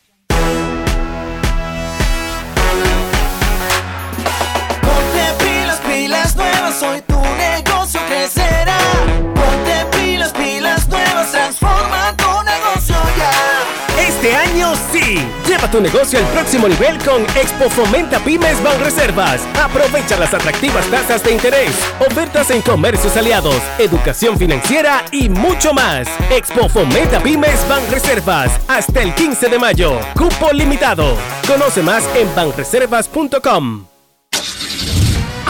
Hoy tu negocio crecerá. Ponte pilas, pilas nuevas, transforma tu negocio ya. Este año sí. Lleva tu negocio al próximo nivel con Expo Fomenta Pymes Banreservas. Aprovecha las atractivas tasas de interés, ofertas en comercios aliados, educación financiera y mucho más. Expo Fomenta Pymes Banreservas hasta el 15 de mayo. Cupo limitado. Conoce más en banreservas.com.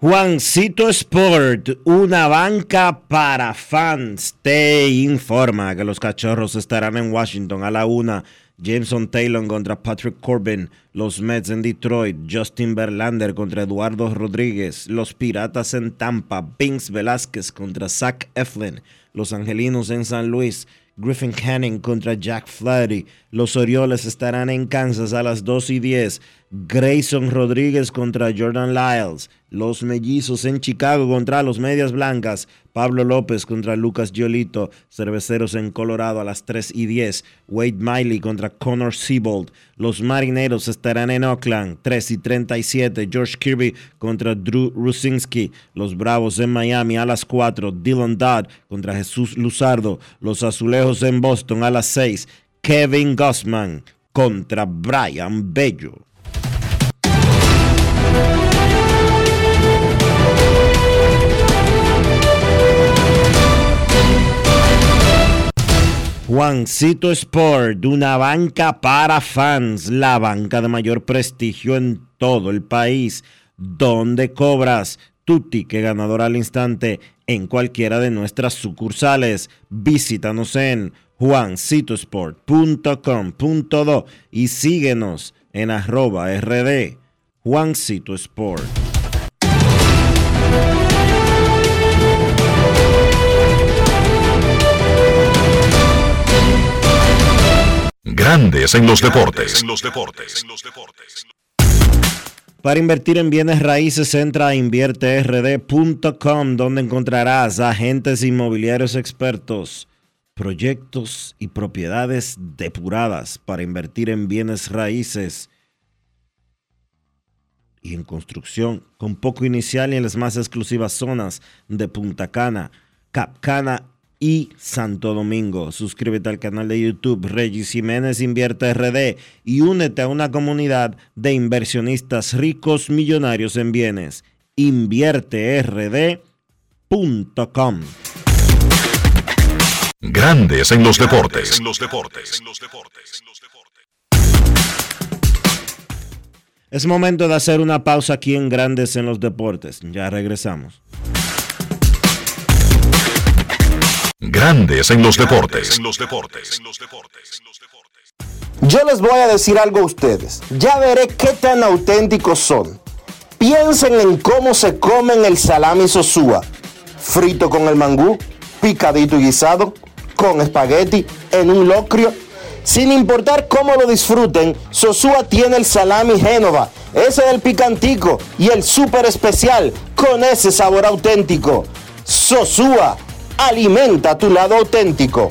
Juancito Sport, una banca para fans, te informa que los cachorros estarán en Washington a la una. Jameson Taylor contra Patrick Corbin, los Mets en Detroit, Justin Verlander contra Eduardo Rodríguez, los Piratas en Tampa, Vince Velázquez contra Zach Eflin, los Angelinos en San Luis, Griffin Canning contra Jack Flaherty. Los Orioles estarán en Kansas a las 2 y 10. Grayson Rodríguez contra Jordan Lyles. Los Mellizos en Chicago contra los Medias Blancas. Pablo López contra Lucas Giolito. Cerveceros en Colorado a las 3 y 10. Wade Miley contra Connor Siebold. Los Marineros estarán en Oakland. 3 y 37. George Kirby contra Drew Rusinski. Los Bravos en Miami a las 4. Dylan Dodd contra Jesús Luzardo. Los Azulejos en Boston a las 6. Kevin Gossman contra Brian Bello. Juancito Sport, una banca para fans, la banca de mayor prestigio en todo el país, donde cobras tu ticket ganador al instante en cualquiera de nuestras sucursales. Visítanos en juancitosport.com.do y síguenos en arroba rd Juancito Sport. Grandes en los deportes. Para invertir en bienes raíces, entra a invierterd.com, donde encontrarás agentes inmobiliarios expertos, proyectos y propiedades depuradas para invertir en bienes raíces y en construcción, con poco inicial y en las más exclusivas zonas de Punta Cana, Capcana y Santo Domingo. Suscríbete al canal de YouTube Regis Jiménez Invierte RD y únete a una comunidad de inversionistas ricos millonarios en bienes. InvierteRD.com. Grandes en los deportes. Es momento de hacer una pausa aquí en Grandes en los deportes. Ya regresamos. Grandes en los deportes. Yo les voy a decir algo a ustedes. Ya veré qué tan auténticos son. Piensen en cómo se comen el salami sosúa. Frito con el mangú, picadito y guisado, con espagueti, en un locrio. Sin importar cómo lo disfruten, Sosúa tiene el salami Génova, ese del picantico y el súper especial con ese sabor auténtico. Sosúa Alimenta tu lado auténtico.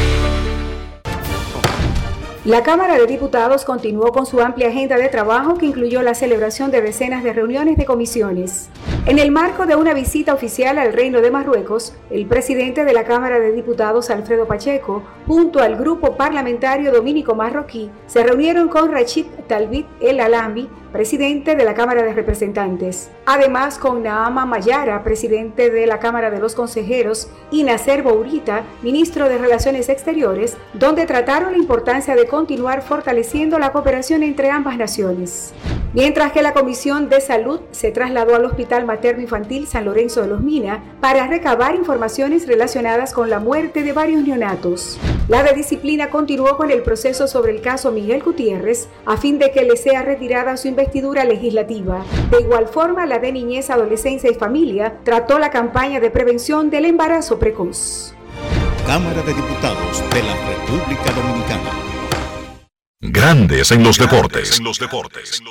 La Cámara de Diputados continuó con su amplia agenda de trabajo que incluyó la celebración de decenas de reuniones de comisiones. En el marco de una visita oficial al Reino de Marruecos, el presidente de la Cámara de Diputados, Alfredo Pacheco, junto al grupo parlamentario dominico marroquí, se reunieron con Rachid Talbit El Alambi, presidente de la Cámara de Representantes. Además, con Naama Mayara, presidente de la Cámara de los Consejeros, y Nacer Bourita, ministro de Relaciones Exteriores, donde trataron la importancia de continuar fortaleciendo la cooperación entre ambas naciones. Mientras que la Comisión de Salud se trasladó al Hospital Materno Infantil San Lorenzo de los Mina para recabar informaciones relacionadas con la muerte de varios neonatos. La de disciplina continuó con el proceso sobre el caso Miguel Gutiérrez a fin de que le sea retirada su investigación investidura legislativa. De igual forma, la de Niñez, Adolescencia y Familia trató la campaña de prevención del embarazo precoz. Cámara de Diputados de la República Dominicana. Grandes en los deportes. En los deportes.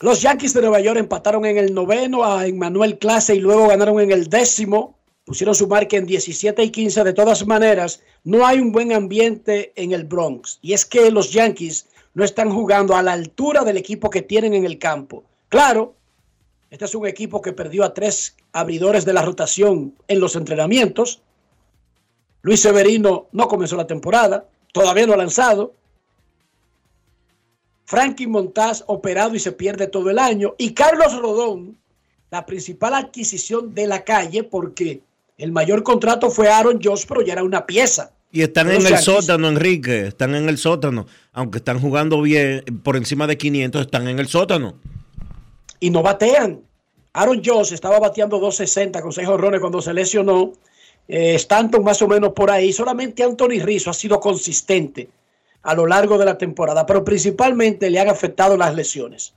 Los Yankees de Nueva York empataron en el noveno a Emmanuel Clase y luego ganaron en el décimo. Pusieron su marca en 17 y 15. De todas maneras, no hay un buen ambiente en el Bronx. Y es que los Yankees no están jugando a la altura del equipo que tienen en el campo. Claro, este es un equipo que perdió a tres abridores de la rotación en los entrenamientos. Luis Severino no comenzó la temporada, todavía no ha lanzado. Frankie Montaz operado y se pierde todo el año. Y Carlos Rodón, la principal adquisición de la calle, porque el mayor contrato fue Aaron Josh, pero ya era una pieza. Y están en el sótano, Enrique. Están en el sótano. Aunque están jugando bien, por encima de 500, están en el sótano. Y no batean. Aaron Josh estaba bateando 260 con 6 horrones cuando se lesionó eh, Stanton más o menos por ahí. Solamente Anthony Rizzo ha sido consistente a lo largo de la temporada, pero principalmente le han afectado las lesiones.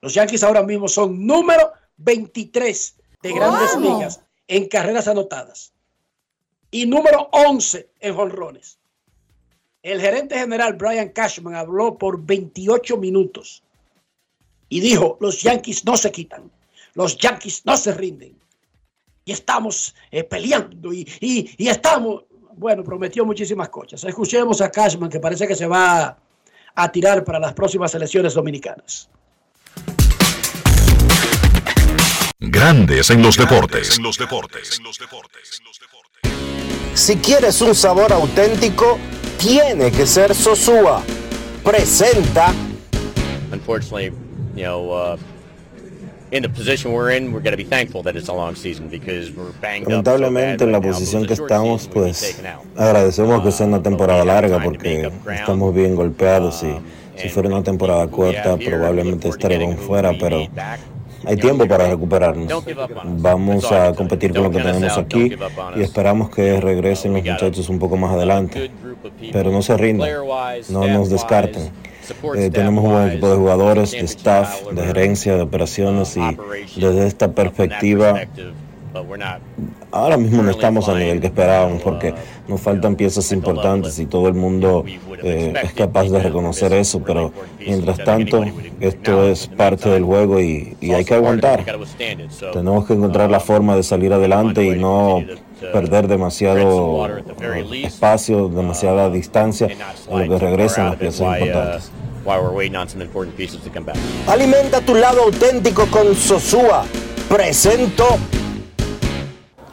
Los Yankees ahora mismo son número 23 de grandes ligas en carreras anotadas y número 11 en jonrones. El gerente general Brian Cashman habló por 28 minutos y dijo, los Yankees no se quitan, los Yankees no se rinden y estamos eh, peleando y, y, estamos, bueno, prometió muchísimas cosas. Escuchemos a Cashman que parece que se va a tirar para las próximas elecciones dominicanas. Grandes en los deportes. Si quieres un sabor auténtico, tiene que ser Sosúa. Presenta. Unfortunately, you know, uh... Lamentablemente en la posición que estamos, pues agradecemos que sea una temporada larga porque estamos bien golpeados y si fuera una temporada corta probablemente estaríamos fuera, pero hay tiempo para recuperarnos. Vamos a competir con lo que tenemos aquí y esperamos que regresen los muchachos un poco más adelante. Pero no se rindan, no nos descarten. Eh, tenemos un buen equipo de jugadores, de staff, de gerencia, de operaciones y desde esta perspectiva ahora mismo no estamos al nivel que esperábamos porque nos faltan piezas importantes y todo el mundo eh, es capaz de reconocer eso, pero mientras tanto esto es parte del juego y, y hay que aguantar. Tenemos que encontrar la forma de salir adelante y no perder demasiado espacio, demasiada distancia en lo que regresan las piezas importantes. Alimenta tu lado auténtico con Sosúa. Presento.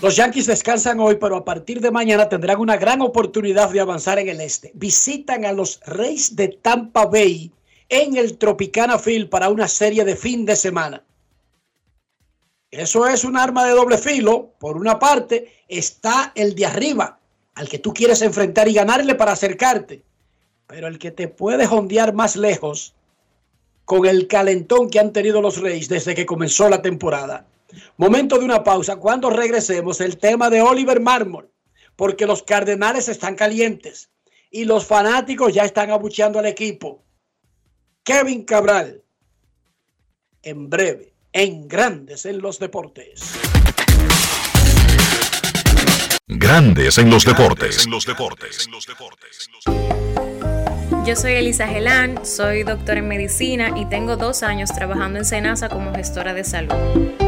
Los Yankees descansan hoy, pero a partir de mañana tendrán una gran oportunidad de avanzar en el este. Visitan a los Reyes de Tampa Bay en el Tropicana Field para una serie de fin de semana. Eso es un arma de doble filo. Por una parte está el de arriba, al que tú quieres enfrentar y ganarle para acercarte. Pero el que te puede jondear más lejos con el calentón que han tenido los Reyes desde que comenzó la temporada. Momento de una pausa. Cuando regresemos, el tema de Oliver Marmol, porque los Cardenales están calientes y los fanáticos ya están abucheando al equipo. Kevin Cabral, en breve, en Grandes en los Deportes. Grandes en los Deportes. En los Deportes. Yo soy Elisa Gelán, soy doctora en medicina y tengo dos años trabajando en Senasa como gestora de salud.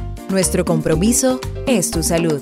nuestro compromiso es tu salud.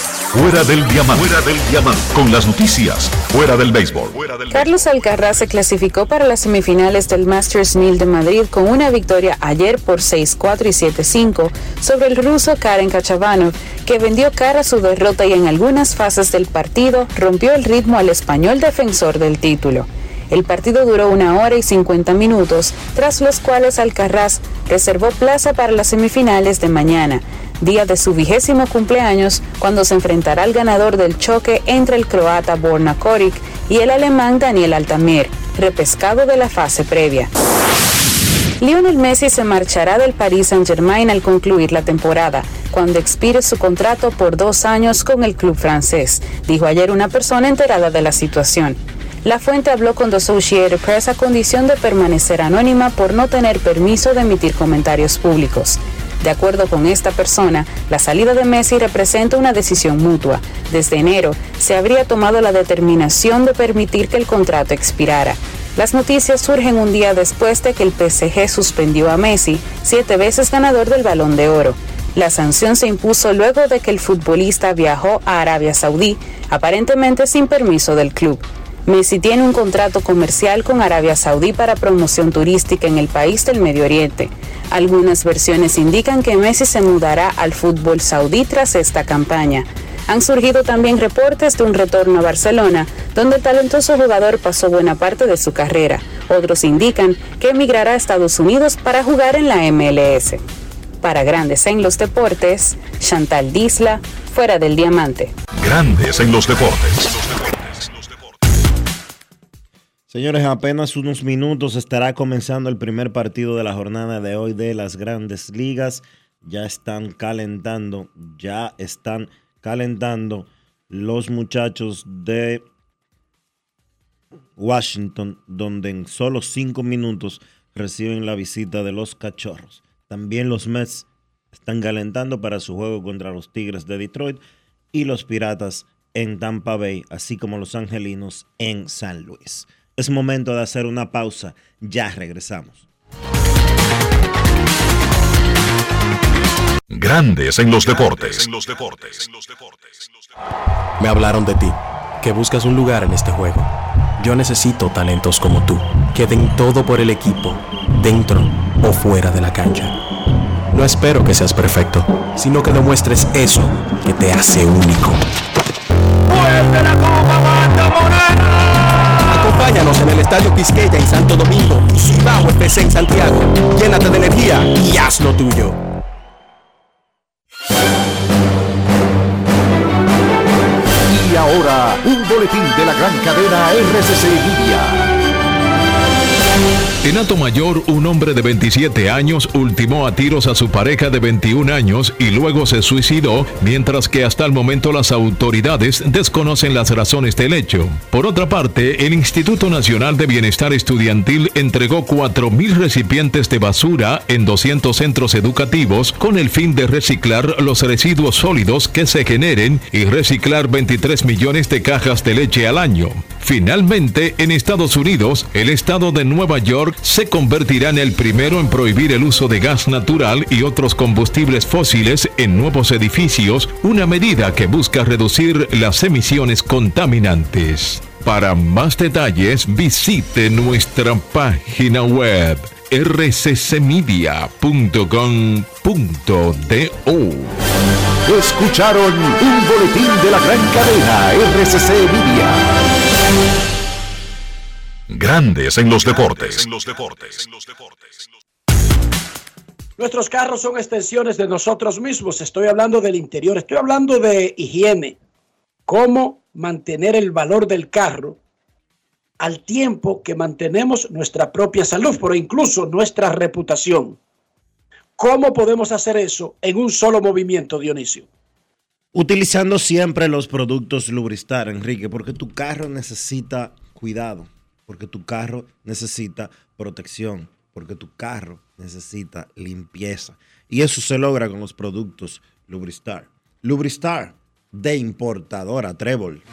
Fuera del diamante. Fuera del diamante. Con las noticias. Fuera del béisbol. Carlos Alcaraz se clasificó para las semifinales del Masters 1000 de Madrid con una victoria ayer por 6-4 y 7-5 sobre el ruso Karen Kachabanov, que vendió cara a su derrota y en algunas fases del partido rompió el ritmo al español defensor del título. El partido duró una hora y 50 minutos, tras los cuales Alcaraz reservó plaza para las semifinales de mañana, día de su vigésimo cumpleaños, cuando se enfrentará al ganador del choque entre el croata Borna Koric y el alemán Daniel Altamir, repescado de la fase previa. Lionel Messi se marchará del Paris Saint-Germain al concluir la temporada, cuando expire su contrato por dos años con el club francés, dijo ayer una persona enterada de la situación. La fuente habló con The Associated Press a condición de permanecer anónima por no tener permiso de emitir comentarios públicos. De acuerdo con esta persona, la salida de Messi representa una decisión mutua. Desde enero se habría tomado la determinación de permitir que el contrato expirara. Las noticias surgen un día después de que el PSG suspendió a Messi, siete veces ganador del Balón de Oro. La sanción se impuso luego de que el futbolista viajó a Arabia Saudí, aparentemente sin permiso del club. Messi tiene un contrato comercial con Arabia Saudí para promoción turística en el país del Medio Oriente. Algunas versiones indican que Messi se mudará al fútbol saudí tras esta campaña. Han surgido también reportes de un retorno a Barcelona, donde el talentoso jugador pasó buena parte de su carrera. Otros indican que emigrará a Estados Unidos para jugar en la MLS. Para Grandes en los Deportes, Chantal Disla, fuera del diamante. Grandes en los deportes. Señores, apenas unos minutos estará comenzando el primer partido de la jornada de hoy de las grandes ligas. Ya están calentando, ya están calentando los muchachos de Washington, donde en solo cinco minutos reciben la visita de los cachorros. También los Mets están calentando para su juego contra los Tigres de Detroit y los Piratas en Tampa Bay, así como los Angelinos en San Luis. Es momento de hacer una pausa. Ya regresamos. Grandes en los deportes. Me hablaron de ti, que buscas un lugar en este juego. Yo necesito talentos como tú, que den todo por el equipo, dentro o fuera de la cancha. No espero que seas perfecto, sino que demuestres eso que te hace único. la Acompáñanos en el Estadio Quisqueya en Santo Domingo y Cibao FC en Santiago. Llénate de energía y haz lo tuyo. Y ahora, un boletín de la gran cadena RCC Media. En Alto Mayor, un hombre de 27 años ultimó a tiros a su pareja de 21 años y luego se suicidó, mientras que hasta el momento las autoridades desconocen las razones del hecho. Por otra parte, el Instituto Nacional de Bienestar Estudiantil entregó 4.000 recipientes de basura en 200 centros educativos con el fin de reciclar los residuos sólidos que se generen y reciclar 23 millones de cajas de leche al año. Finalmente, en Estados Unidos, el estado de Nueva York se convertirá en el primero en prohibir el uso de gas natural y otros combustibles fósiles en nuevos edificios, una medida que busca reducir las emisiones contaminantes. Para más detalles, visite nuestra página web rccmedia.com.do. Escucharon un boletín de la gran cadena RCC Media. Grandes en los deportes. Nuestros carros son extensiones de nosotros mismos. Estoy hablando del interior, estoy hablando de higiene. Cómo mantener el valor del carro al tiempo que mantenemos nuestra propia salud, pero incluso nuestra reputación. ¿Cómo podemos hacer eso en un solo movimiento, Dionisio? Utilizando siempre los productos Lubristar, Enrique, porque tu carro necesita cuidado, porque tu carro necesita protección, porque tu carro necesita limpieza. Y eso se logra con los productos Lubristar. Lubristar, de importadora Trébol.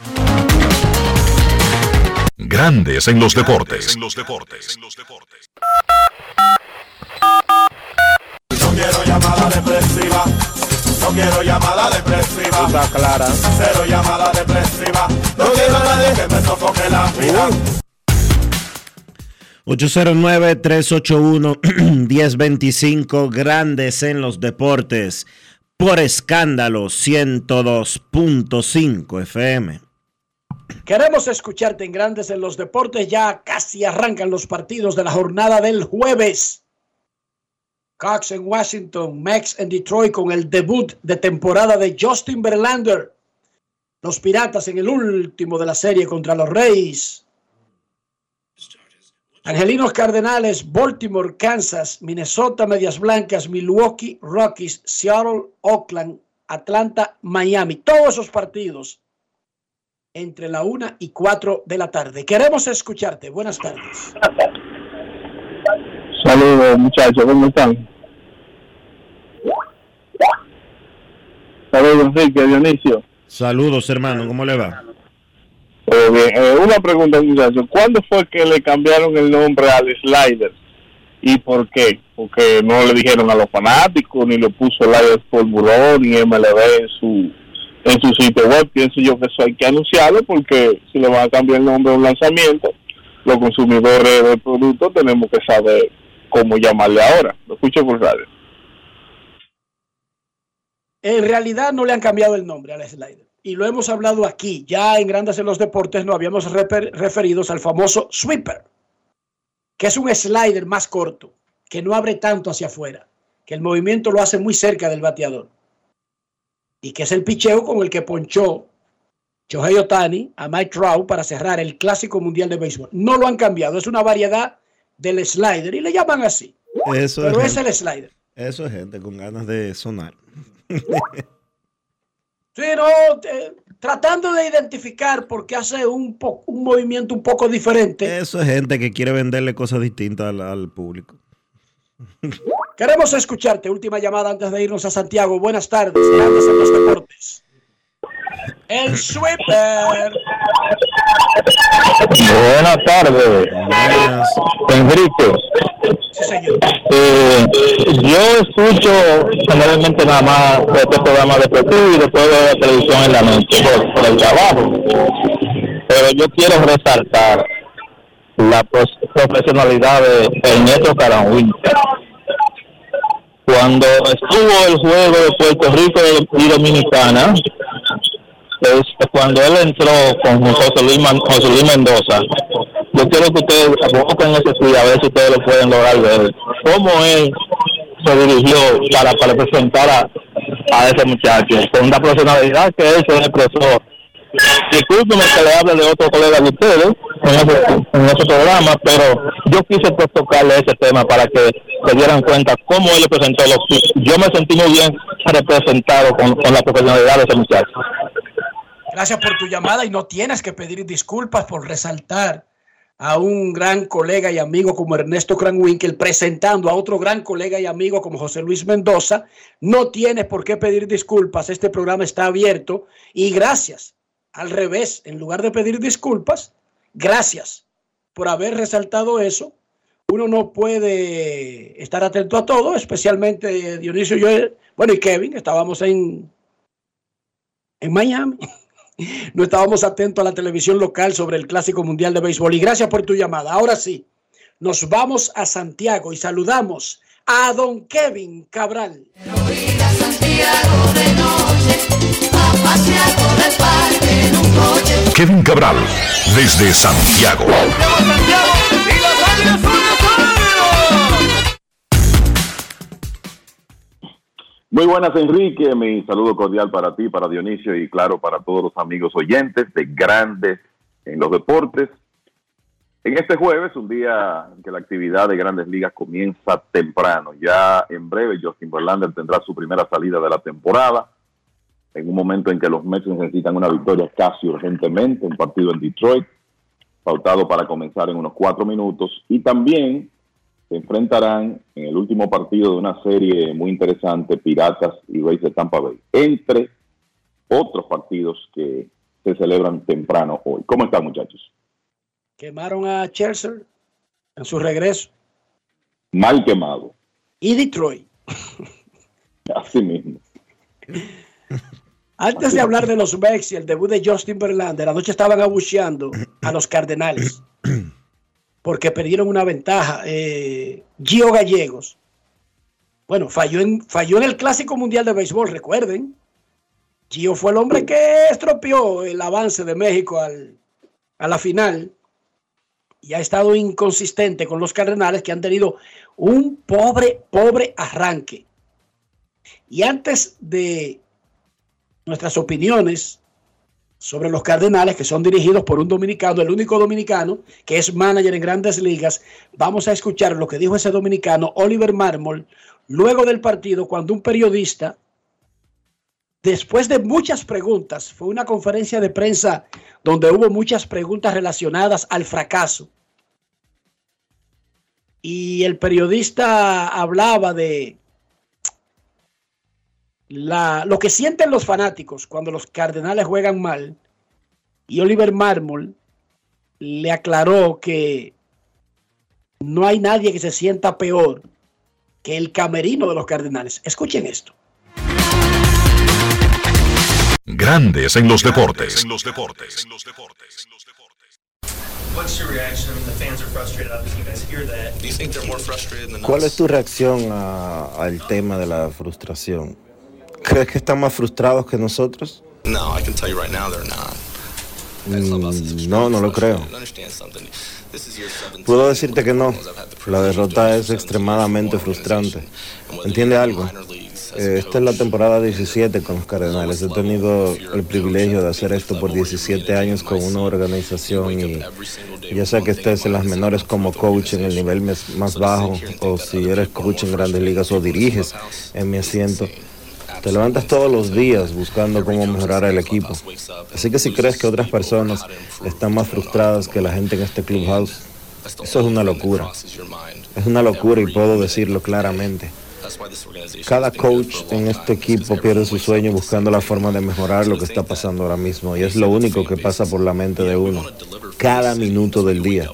Grandes en los deportes. No quiero llamada depresiva. No quiero llamada depresiva. Está clara. Cero llamada depresiva. No quiero a nadie que me sofoque la vida. 809-381-1025, grandes en los deportes, por escándalo 102.5 FM. Queremos escucharte en Grandes en los Deportes. Ya casi arrancan los partidos de la jornada del jueves. Cox en Washington, Max en Detroit con el debut de temporada de Justin Verlander. Los Piratas en el último de la serie contra los Reyes. Angelinos Cardenales, Baltimore, Kansas, Minnesota, Medias Blancas, Milwaukee, Rockies, Seattle, Oakland, Atlanta, Miami. Todos esos partidos entre la una y cuatro de la tarde. Queremos escucharte. Buenas tardes. Saludos muchachos, ¿cómo están? Saludos Enrique, Dionisio. Saludos hermano, ¿cómo le va? Eh, una pregunta muchachos, ¿cuándo fue que le cambiaron el nombre al Slider? ¿Y por qué? Porque no le dijeron a los fanáticos, ni lo puso Slider Formulón, ni MLB en su en su sitio web. Pienso yo que eso hay que anunciarlo porque si le van a cambiar el nombre a un lanzamiento, los consumidores del producto tenemos que saber cómo llamarle ahora. Lo escucho por radio. En realidad no le han cambiado el nombre al slider. Y lo hemos hablado aquí. Ya en Grandes en los Deportes nos habíamos refer- referidos al famoso sweeper, que es un slider más corto, que no abre tanto hacia afuera, que el movimiento lo hace muy cerca del bateador. Y que es el picheo con el que ponchó Shohei Otani a Mike Trout para cerrar el Clásico Mundial de Béisbol. No lo han cambiado, es una variedad del slider y le llaman así. Eso Pero es, es el slider. eso es gente con ganas de sonar. Sí, no, eh, tratando de identificar por qué hace un, po- un movimiento un poco diferente. Eso es gente que quiere venderle cosas distintas al, al público. Queremos escucharte. Última llamada antes de irnos a Santiago. Buenas tardes, grandes en los deportes. El sweeper. Buenas tardes. Enrique. Eh, yo escucho generalmente nada más este programa deportivo y después veo la televisión en la noche por, el trabajo. Pero yo quiero resaltar la profesionalidad de Ernesto Caranwin. Cuando estuvo el juego de Puerto Rico y Dominicana, es cuando él entró con José Luis, Man- José Luis Mendoza, yo quiero que ustedes aboquen ese tweet a ver si ustedes lo pueden lograr ver. ¿Cómo él se dirigió para, para presentar a, a ese muchacho? Con la profesionalidad que él se expresó. Discúlpeme que le hable de otro colega de ustedes en ese, en ese programa, pero yo quise pues tocarle ese tema para que se dieran cuenta cómo él presentó los. Yo me sentí muy bien representado con, con la profesionalidad de ese muchacho. Gracias por tu llamada y no tienes que pedir disculpas por resaltar a un gran colega y amigo como Ernesto Cranwinkel presentando a otro gran colega y amigo como José Luis Mendoza. No tienes por qué pedir disculpas. Este programa está abierto y gracias. Al revés, en lugar de pedir disculpas, gracias por haber resaltado eso. Uno no puede estar atento a todo, especialmente Dionisio y yo, bueno, y Kevin, estábamos en, en Miami. no estábamos atentos a la televisión local sobre el Clásico Mundial de Béisbol. Y gracias por tu llamada. Ahora sí, nos vamos a Santiago y saludamos a don Kevin Cabral. Kevin Cabral, desde Santiago. Muy buenas, Enrique. Mi saludo cordial para ti, para Dionisio y claro, para todos los amigos oyentes de Grandes en los Deportes. En este jueves, un día en que la actividad de Grandes Ligas comienza temprano. Ya en breve, Justin Verlander tendrá su primera salida de la temporada. En un momento en que los Mets necesitan una victoria casi urgentemente, un partido en Detroit, pautado para comenzar en unos cuatro minutos. Y también se enfrentarán en el último partido de una serie muy interesante, Piratas y Rays de Tampa Bay, entre otros partidos que se celebran temprano hoy. ¿Cómo están, muchachos? Quemaron a Chelsea en su regreso. Mal quemado. Y Detroit. Así mismo. Antes de hablar de los Mex y el debut de Justin Verlander, anoche estaban abucheando a los Cardenales porque perdieron una ventaja. Eh, Gio Gallegos, bueno, falló en, falló en el Clásico Mundial de Béisbol, recuerden. Gio fue el hombre que estropeó el avance de México al, a la final y ha estado inconsistente con los Cardenales que han tenido un pobre, pobre arranque. Y antes de nuestras opiniones sobre los Cardenales, que son dirigidos por un dominicano, el único dominicano que es manager en grandes ligas, vamos a escuchar lo que dijo ese dominicano, Oliver Marmol, luego del partido, cuando un periodista, después de muchas preguntas, fue una conferencia de prensa donde hubo muchas preguntas relacionadas al fracaso. Y el periodista hablaba de la, lo que sienten los fanáticos cuando los Cardenales juegan mal, y Oliver Marmol le aclaró que no hay nadie que se sienta peor que el camerino de los Cardenales. Escuchen esto. Grandes en los deportes. En los deportes. ¿Cuál es tu reacción a- al tema de la frustración? ¿Crees que están más frustrados que nosotros? No, I can tell you right now they're not. Mm, No, no lo creo. Puedo decirte que no. La derrota es extremadamente frustrante. ¿Entiende algo? Eh, esta es la temporada 17 con los Cardenales. He tenido el privilegio de hacer esto por 17 años con una organización y ya sea que estés en las menores como coach en el nivel más bajo o si eres coach en grandes ligas o diriges en mi asiento. Te levantas todos los días buscando cómo mejorar el equipo. Así que si crees que otras personas están más frustradas que la gente en este clubhouse, eso es una locura. Es una locura y puedo decirlo claramente. Cada coach en este equipo pierde su sueño buscando la forma de mejorar lo que está pasando ahora mismo y es lo único que pasa por la mente de uno, cada minuto del día.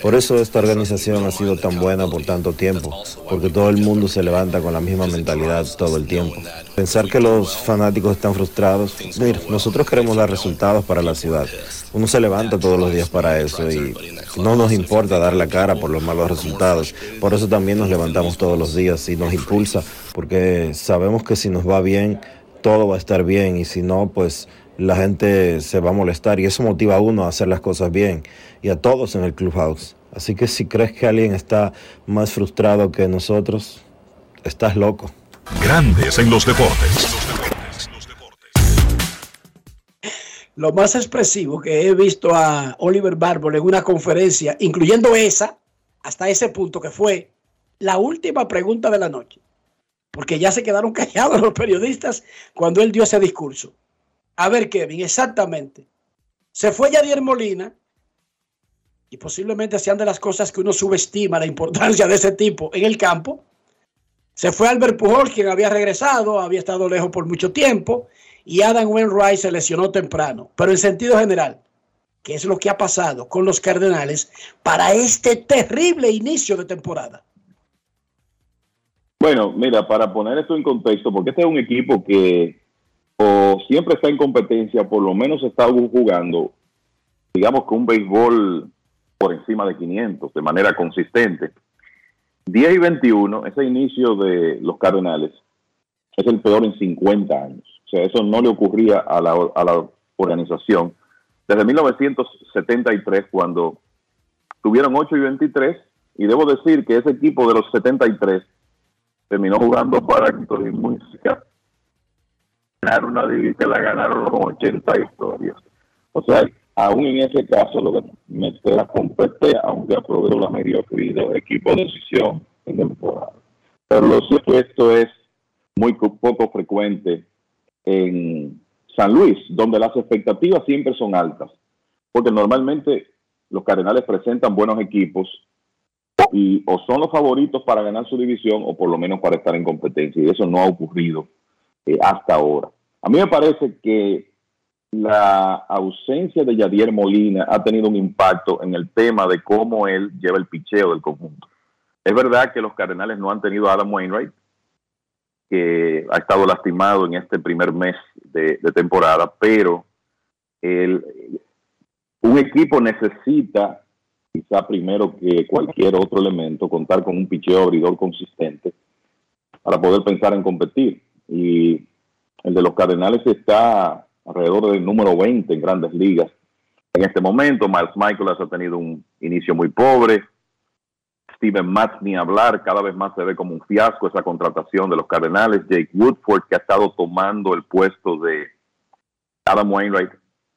Por eso esta organización ha sido tan buena por tanto tiempo, porque todo el mundo se levanta con la misma mentalidad todo el tiempo. Pensar que los fanáticos están frustrados, mira, nosotros queremos dar resultados para la ciudad. Uno se levanta todos los días para eso y no nos importa dar la cara por los malos resultados. Por eso también nos levantamos todos los días y nos impulsa, porque sabemos que si nos va bien, todo va a estar bien y si no, pues la gente se va a molestar y eso motiva a uno a hacer las cosas bien y a todos en el clubhouse. Así que si crees que alguien está más frustrado que nosotros, estás loco. Grandes en los deportes. Lo más expresivo que he visto a Oliver Barber en una conferencia, incluyendo esa, hasta ese punto que fue la última pregunta de la noche, porque ya se quedaron callados los periodistas cuando él dio ese discurso. A ver, Kevin, exactamente. Se fue Yadier Molina y posiblemente sean de las cosas que uno subestima la importancia de ese tipo en el campo. Se fue Albert Pujol, quien había regresado, había estado lejos por mucho tiempo, y Adam Wainwright se lesionó temprano. Pero en sentido general, ¿qué es lo que ha pasado con los Cardenales para este terrible inicio de temporada? Bueno, mira, para poner esto en contexto, porque este es un equipo que o siempre está en competencia, por lo menos está jugando, digamos que un béisbol por encima de 500 de manera consistente. 10 y 21, ese inicio de los Cardenales es el peor en 50 años. O sea, eso no le ocurría a la, a la organización desde 1973 cuando tuvieron 8 y 23 y debo decir que ese equipo de los 73 terminó jugando para Héctor y Música. Ganaron una división, la ganaron con 80 historias. O sea, aún en ese caso, lo que me la compete, aunque aprobó la mediocridad, equipo de decisión en temporada. Pero lo cierto esto es muy poco frecuente en San Luis, donde las expectativas siempre son altas, porque normalmente los Cardenales presentan buenos equipos y o son los favoritos para ganar su división o por lo menos para estar en competencia y eso no ha ocurrido eh, hasta ahora. A mí me parece que la ausencia de Yadier Molina ha tenido un impacto en el tema de cómo él lleva el picheo del conjunto. Es verdad que los Cardenales no han tenido a Adam Wainwright, que ha estado lastimado en este primer mes de, temporada, pero un equipo necesita, quizá primero que cualquier otro elemento, contar con un picheo abridor consistente para poder pensar en competir. Y el de los Cardenales está alrededor del número 20 en grandes ligas. En este momento, Miles Michaelis ha tenido un inicio muy pobre. Steven Matz ni hablar, cada vez más se ve como un fiasco esa contratación de los Cardenales. Jake Woodford, que ha estado tomando el puesto de Adam Wainwright,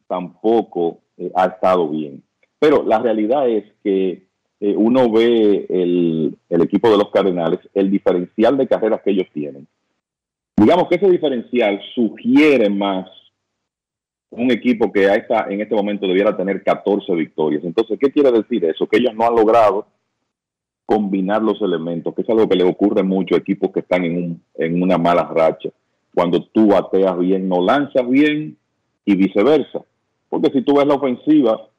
tampoco eh, ha estado bien. Pero la realidad es que eh, uno ve el, equipo de los Cardenales, el diferencial de carreras que ellos tienen. Digamos que ese diferencial sugiere más un equipo que a esta, en este momento debiera tener 14 victorias. Entonces, ¿qué quiere decir eso? Que ellos no han logrado combinar los elementos, que es algo que le ocurre mucho a equipos que están en, un, en una mala racha. Cuando tú bateas bien, no lanzas bien y viceversa. Porque si tú ves la ofensiva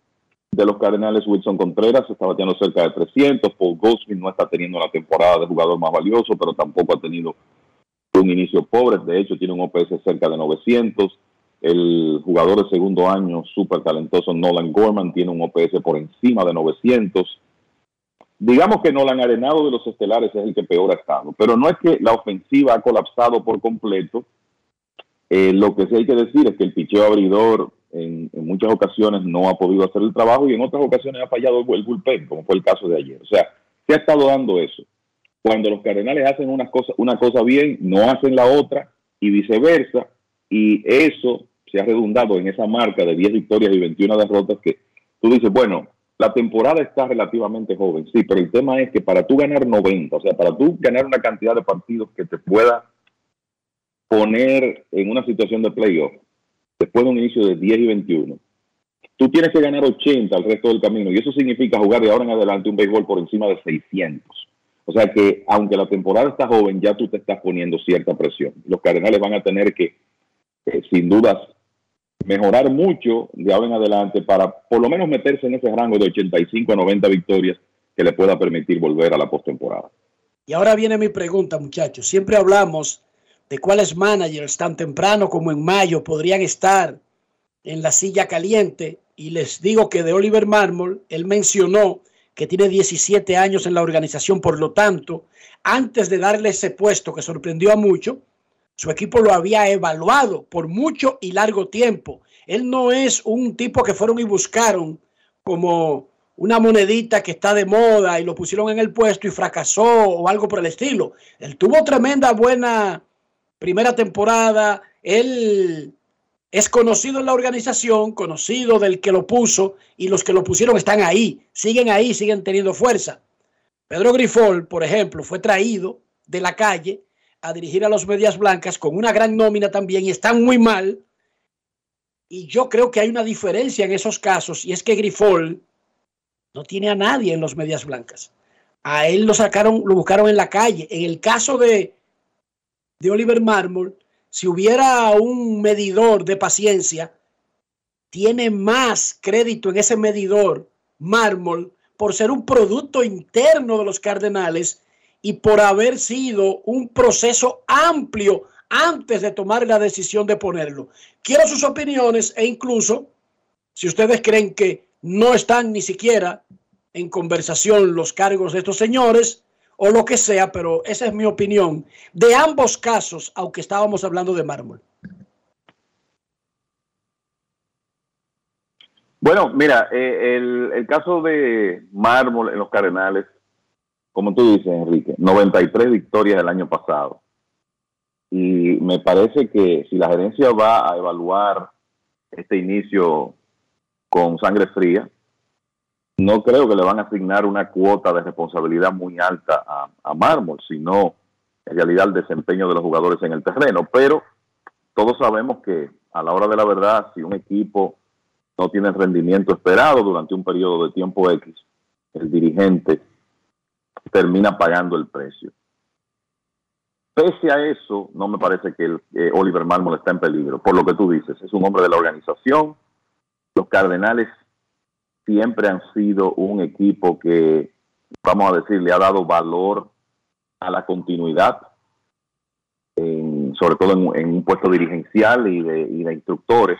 de los Cardenales, Wilson Contreras está bateando cerca de 300, Paul Goldschmidt no está teniendo una temporada de jugador más valioso, pero tampoco ha tenido un inicio pobre, de hecho tiene un OPS cerca de 900. El jugador de segundo año, súper talentoso, Nolan Gorman, tiene un OPS por encima de 900 digamos que Nolan Arenado de los Estelares es el que peor ha estado, pero no es que la ofensiva ha colapsado por completo. Eh, lo que sí hay que decir es que el picheo abridor en, muchas ocasiones no ha podido hacer el trabajo y en otras ocasiones ha fallado el, bullpen, como fue el caso de ayer. O sea, se ha estado dando eso. Cuando los Cardenales hacen una cosa, una cosa bien, no hacen la otra y viceversa, y eso se ha redundado en esa marca de 10 victorias y 21 derrotas que tú dices, bueno, la temporada está relativamente joven, sí, pero el tema es que para tú ganar 90, o sea, para tú ganar una cantidad de partidos que te pueda poner en una situación de playoff, después de un inicio de 10 y 21, tú tienes que ganar 80 al resto del camino, y eso significa jugar de ahora en adelante un béisbol por encima de 600. O sea que, aunque la temporada está joven, ya tú te estás poniendo cierta presión. Los Cardenales van a tener que, eh, sin dudas, mejorar mucho de ahora en adelante para por lo menos meterse en ese rango de 85 a 90 victorias que le pueda permitir volver a la postemporada. Y ahora viene mi pregunta, muchachos. Siempre hablamos de cuáles managers tan temprano como en mayo podrían estar en la silla caliente y les digo que de Oliver Marmol, él mencionó que tiene 17 años en la organización, por lo tanto, antes de darle ese puesto que sorprendió a muchos, su equipo lo había evaluado por mucho y largo tiempo. Él no es un tipo que fueron y buscaron como una monedita que está de moda y lo pusieron en el puesto y fracasó o algo por el estilo. Él tuvo tremenda buena primera temporada. Él es conocido en la organización, conocido del que lo puso y los que lo pusieron están ahí, siguen ahí, siguen teniendo fuerza. Pedro Grifol, por ejemplo, fue traído de la calle a dirigir a los Medias Blancas con una gran nómina también y están muy mal. Y yo creo que hay una diferencia en esos casos y es que Grifol no tiene a nadie en los Medias Blancas. A él lo sacaron, lo buscaron en la calle. En el caso de, de Oliver Marmol, si hubiera un medidor de paciencia, tiene más crédito en ese medidor Marmol por ser un producto interno de los Cardenales y por haber sido un proceso amplio antes de tomar la decisión de ponerlo. Quiero sus opiniones e incluso si ustedes creen que no están ni siquiera en conversación los cargos de estos señores o lo que sea, pero esa es mi opinión de ambos casos, aunque estábamos hablando de mármol. Bueno, mira, eh, el, el caso de Mármol en los Cardenales, como tú dices, Enrique, 93 victorias el año pasado. Y me parece que si la gerencia va a evaluar este inicio con sangre fría, no creo que le van a asignar una cuota de responsabilidad muy alta a, a Mármol, sino en realidad el desempeño de los jugadores en el terreno. Pero todos sabemos que a la hora de la verdad, si un equipo no tiene el rendimiento esperado durante un periodo de tiempo X, el dirigente termina pagando el precio. Pese a eso, no me parece que el, eh, Oliver Marmol está en peligro, por lo que tú dices, es un hombre de la organización. Los Cardenales siempre han sido un equipo que, vamos a decir, le ha dado valor a la continuidad, en- sobre todo en, un puesto dirigencial y de, instructores.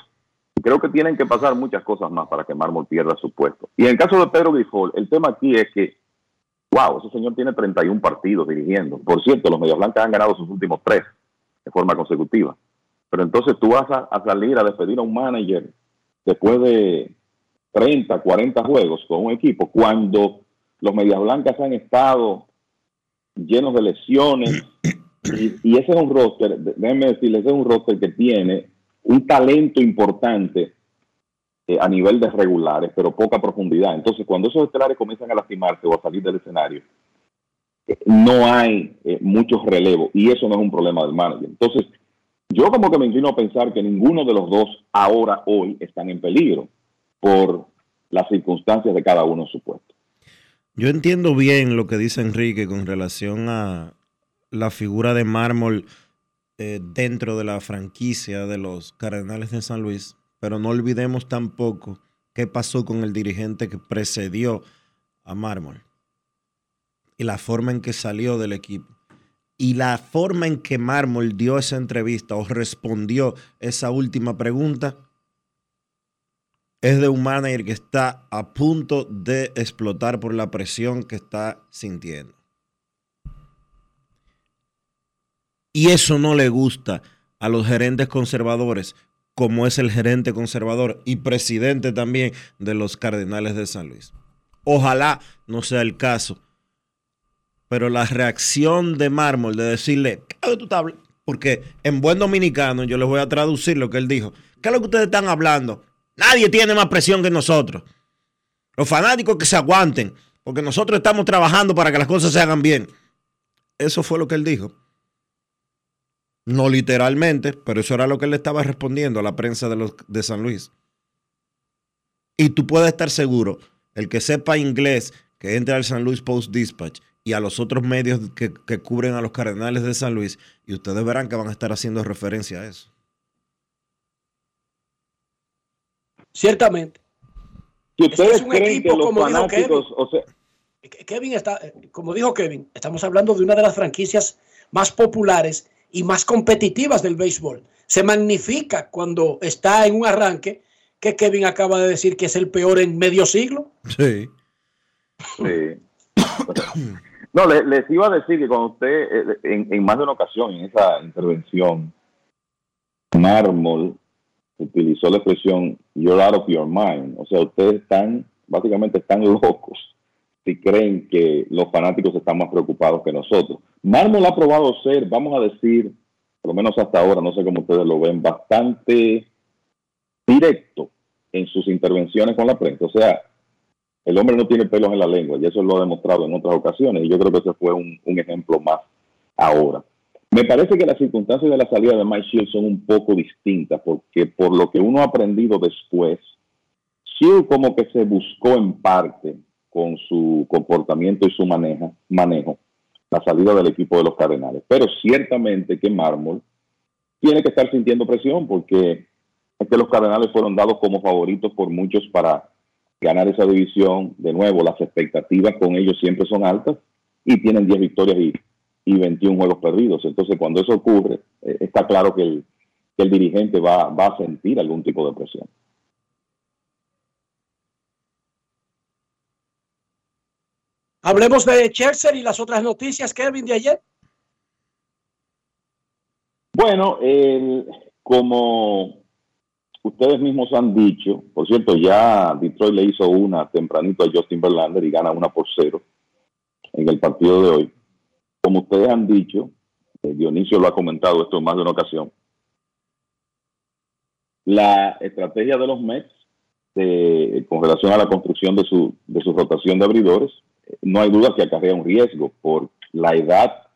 Creo que tienen que pasar muchas cosas más para que Mármol pierda su puesto. Y en el caso de Pedro Grifol, el tema aquí es que Wow, ese señor tiene 31 partidos dirigiendo. Por cierto, los Medias Blancas han ganado sus últimos tres de forma consecutiva. Pero entonces tú vas a, a salir a despedir a un manager después de 30, 40 juegos con un equipo cuando los Medias Blancas han estado llenos de lesiones y, y ese es un roster, déjenme decirles, ese es un roster que tiene un talento importante eh, a nivel de regulares, pero poca profundidad. Entonces, cuando esos estelares comienzan a lastimarse o a salir del escenario, eh, no hay eh, muchos relevos y eso no es un problema del manager. Entonces, yo como que me inclino a pensar que ninguno de los dos ahora, hoy, están en peligro por las circunstancias de cada uno en su puesto. Yo entiendo bien lo que dice Enrique con relación a la figura de mármol eh, dentro de la franquicia de los Cardenales de San Luis, pero no olvidemos tampoco qué pasó con el dirigente que precedió a mármol y la forma en que salió del equipo. Y la forma en que Mármol dio esa entrevista o respondió esa última pregunta es de un manager que está a punto de explotar por la presión que está sintiendo. Y eso no le gusta a los gerentes conservadores, como es el gerente conservador y presidente también de los Cardenales de San Luis. Ojalá no sea el caso. Pero la reacción de Mármol de decirle, ¿qué tú estás? Porque en buen dominicano yo les voy a traducir lo que él dijo. ¿Qué es lo que ustedes están hablando? Nadie tiene más presión que nosotros. Los fanáticos que se aguanten, porque nosotros estamos trabajando para que las cosas se hagan bien. Eso fue lo que él dijo. No literalmente, pero eso era lo que él estaba respondiendo a la prensa de, San Luis. Y tú puedes estar seguro, el que sepa inglés, que entre al San Luis Post Dispatch y a los otros medios que cubren a los Cardenales de San Luis, y ustedes verán que van a estar haciendo referencia a eso. Ciertamente. Si Este ustedes es un creen que equipo, los como dijo fanáticos, Kevin. o sea, Kevin está, como dijo Kevin, estamos hablando de una de las franquicias más populares y más competitivas del béisbol. Se magnifica cuando está en un arranque que Kevin acaba de decir que es el peor en medio siglo. Sí. Sí. No, le- les iba a decir que cuando usted, eh, en, en más de una ocasión, en esa intervención, Mármol utilizó la expresión you're out of your mind. O sea, ustedes están, básicamente están locos si creen que los fanáticos están más preocupados que nosotros. Mármol ha probado ser, vamos a decir, por lo menos hasta ahora, no sé cómo ustedes lo ven, bastante directo en sus intervenciones con la prensa. O sea, el hombre no tiene pelos en la lengua y eso lo ha demostrado en otras ocasiones y yo creo que ese fue un, un ejemplo más ahora. Me parece que las circunstancias de la salida de Mike Shields son un poco distintas porque por lo que uno ha aprendido después, Shields como que se buscó en parte con su comportamiento y su maneja, manejo la salida del equipo de los Cardenales. Pero ciertamente que Mármol tiene que estar sintiendo presión porque es que los Cardenales fueron dados como favoritos por muchos para ganar esa división. De nuevo, las expectativas con ellos siempre son altas y tienen 10 victorias y, y 21 juegos perdidos. Entonces, cuando eso ocurre, eh, está claro que el, que el dirigente va, va a sentir algún tipo de presión. Hablemos de Chelsea y las otras noticias, Kevin, de ayer. Bueno, el- como ustedes mismos han dicho, por cierto, ya Detroit le hizo una tempranito a Justin Verlander y gana una por cero en el partido de hoy. Como ustedes han dicho, eh, Dionisio lo ha comentado esto en más de una ocasión, la estrategia de los Mets de- con relación a la construcción de su, de su rotación de abridores, eh, no hay duda que acarrea un riesgo por la edad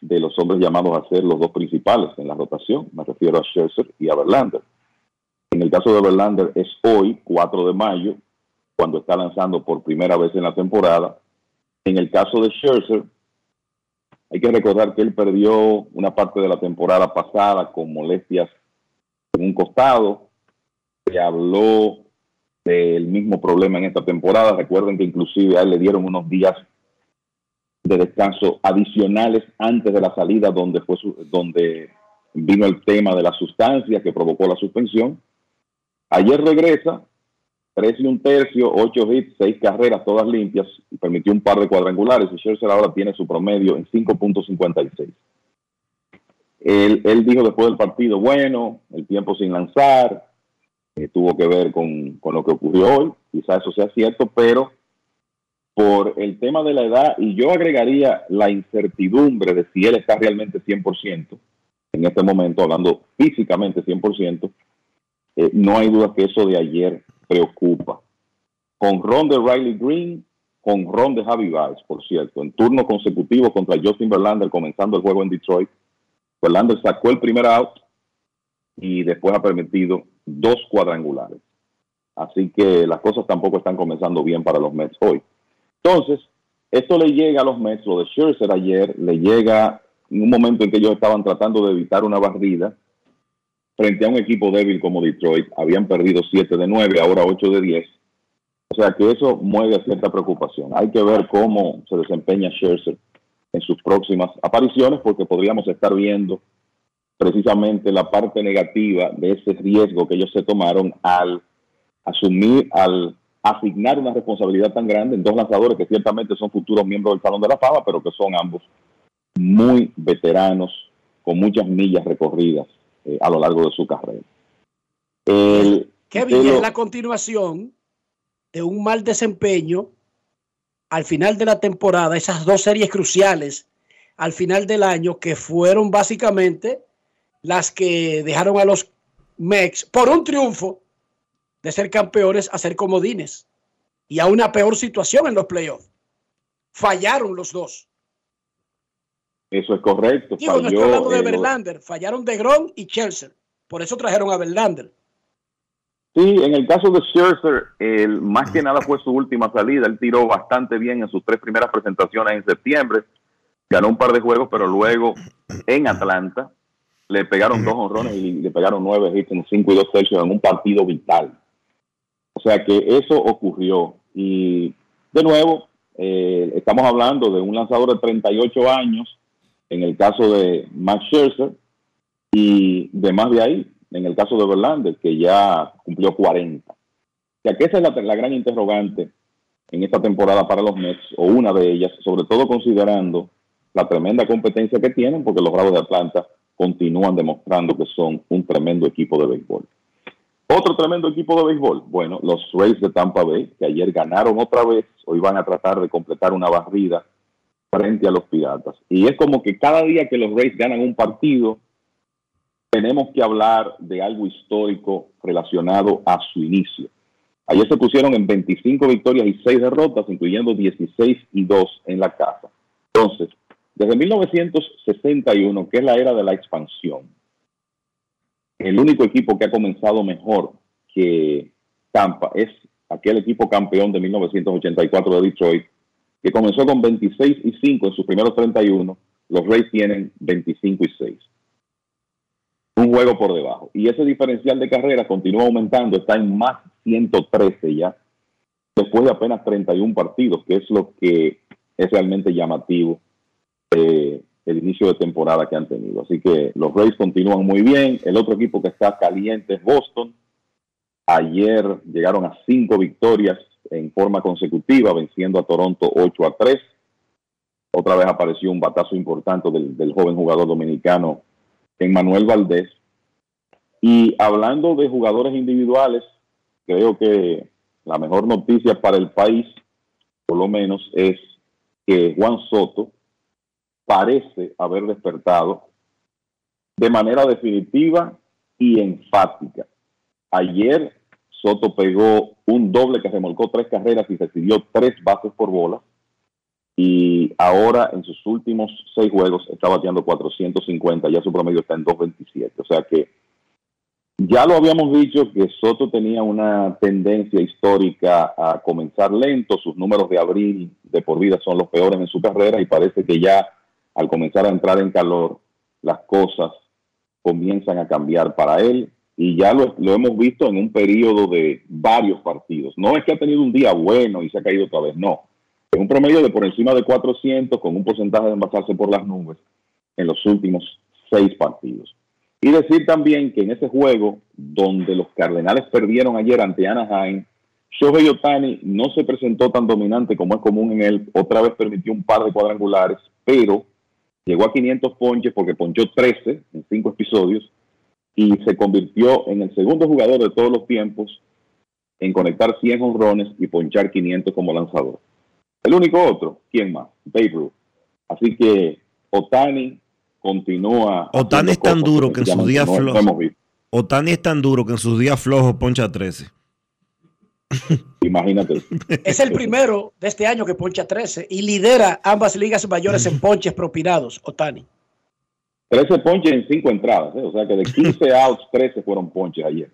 de los hombres llamados a ser los dos principales en la rotación. Me refiero a Scherzer y a Verlander. En el caso de Verlander es hoy, 4 de mayo, cuando está lanzando por primera vez en la temporada. En el caso de Scherzer, hay que recordar que él perdió una parte de la temporada pasada con molestias en un costado. Se habló del mismo problema en esta temporada. Recuerden que inclusive a él le dieron unos días de descanso adicionales antes de la salida donde fue su- donde vino el tema de la sustancia que provocó la suspensión. Ayer regresa, tres y un tercio, ocho hits, seis carreras, todas limpias, y permitió un par de cuadrangulares. Y Scherzer ahora tiene su promedio en 5.56. Él, él dijo después del partido, bueno, el tiempo sin lanzar, eh, tuvo que ver con, con lo que ocurrió hoy, quizá eso sea cierto, pero por el tema de la edad, y yo agregaría la incertidumbre de si él está realmente 100%, en este momento, hablando físicamente 100%, eh, no hay duda que eso de ayer preocupa. Con ron de Riley Green, con ron de Javi Baez, por cierto, en turno consecutivo contra Justin Verlander, comenzando el juego en Detroit. Verlander sacó el primer out y después ha permitido dos cuadrangulares. Así que las cosas tampoco están comenzando bien para los Mets hoy. Entonces, esto le llega a los Mets, lo de Scherzer ayer, le llega en un momento en que ellos estaban tratando de evitar una barrida frente a un equipo débil como Detroit. Habían perdido 7 de 9, ahora 8 de 10. O sea que eso mueve cierta preocupación. Hay que ver cómo se desempeña Scherzer en sus próximas apariciones, porque podríamos estar viendo precisamente la parte negativa de ese riesgo que ellos se tomaron al asumir, al asignar una responsabilidad tan grande en dos lanzadores que ciertamente son futuros miembros del Salón de la Fama, pero que son ambos muy veteranos, con muchas millas recorridas eh, a lo largo de su carrera. El- Kevin, lo- es la continuación de un mal desempeño al final de la temporada, esas dos series cruciales al final del año que fueron básicamente las que dejaron a los Mex por un triunfo de ser campeones a ser comodines y a una peor situación en los playoffs. Fallaron los dos. Eso es correcto. Digo, no estoy falló, hablando de eh, Verlander, fallaron de Gron y Chelsea. Por eso trajeron a Verlander. Sí, en el caso de Scherzer, el, más que nada fue su última salida. Él tiró bastante bien en sus tres primeras presentaciones en septiembre. Ganó un par de juegos, pero luego en Atlanta le pegaron dos honrones y le pegaron nueve hits en cinco y dos tercios en un partido vital. O sea que eso ocurrió. Y de nuevo, eh, estamos hablando de un lanzador de 38 años, en el caso de Max Scherzer, y de más de ahí, en el caso de Verlander, que ya cumplió 40. O que esa es la, la gran interrogante en esta temporada para los Mets, o una de ellas, sobre todo considerando la tremenda competencia que tienen, porque los Bravos de Atlanta continúan demostrando que son un tremendo equipo de béisbol. Otro tremendo equipo de béisbol, bueno, los Rays de Tampa Bay, que ayer ganaron otra vez, hoy van a tratar de completar una barrida frente a los Piratas. Y es como que cada día que los Rays ganan un partido, tenemos que hablar de algo histórico relacionado a su inicio. Ayer se pusieron en 25 victorias y 6 derrotas, incluyendo 16 y 2 en la casa. Entonces, desde 1961, que es la era de la expansión, el único equipo que ha comenzado mejor que Tampa es aquel equipo campeón de 1984 de Detroit, que comenzó con 26 y 5 en sus primeros 31. Los Rays tienen 25 y 6 un juego por debajo. Y ese diferencial de carrera continúa aumentando, está en más 113 ya, después de apenas 31 partidos, que es lo que es realmente llamativo eh, el inicio de temporada que han tenido. Así que los Rays continúan muy bien. El otro equipo que está caliente es Boston. Ayer llegaron a cinco victorias en forma consecutiva, venciendo a Toronto 8 a 3. Otra vez apareció un batazo importante del, del joven jugador dominicano Emmanuel Valdés. Y hablando de jugadores individuales, creo que la mejor noticia para el país, por lo menos, es que Juan Soto parece haber despertado de manera definitiva y enfática. Ayer Soto pegó un doble que remolcó tres carreras y recibió tres bases por bola. Y ahora en sus últimos seis juegos está bateando 450, ya su promedio está en 227. O sea que ya lo habíamos dicho que Soto tenía una tendencia histórica a comenzar lento, sus números de abril de por vida son los peores en su carrera y parece que ya al comenzar a entrar en calor las cosas comienzan a cambiar para él y ya lo, hemos visto en un periodo de varios partidos. No es que ha tenido un día bueno y se ha caído otra vez, no. Es un promedio de por encima de 400 con un porcentaje de envasarse por las nubes en los últimos seis partidos. Y decir también que en ese juego donde los Cardenales perdieron ayer ante Anaheim, Shohei Otani no se presentó tan dominante como es común en él. Otra vez permitió un par de cuadrangulares, pero llegó a 500 ponches porque ponchó 13 en cinco episodios y se convirtió en el segundo jugador de todos los tiempos en conectar 100 honrones y ponchar 500 como lanzador. El único otro, ¿quién más? Babe Ruth. Así que Otani continúa. Otani es tan duro que en sus días flojos. Otani es tan duro que en sus días flojos poncha 13. Imagínate. Es el primero de este año que poncha 13 y lidera ambas ligas mayores en ponches propinados, Otani. 13 ponches en 5 entradas, ¿eh? o sea que de 15 outs, 13 fueron ponches ayer.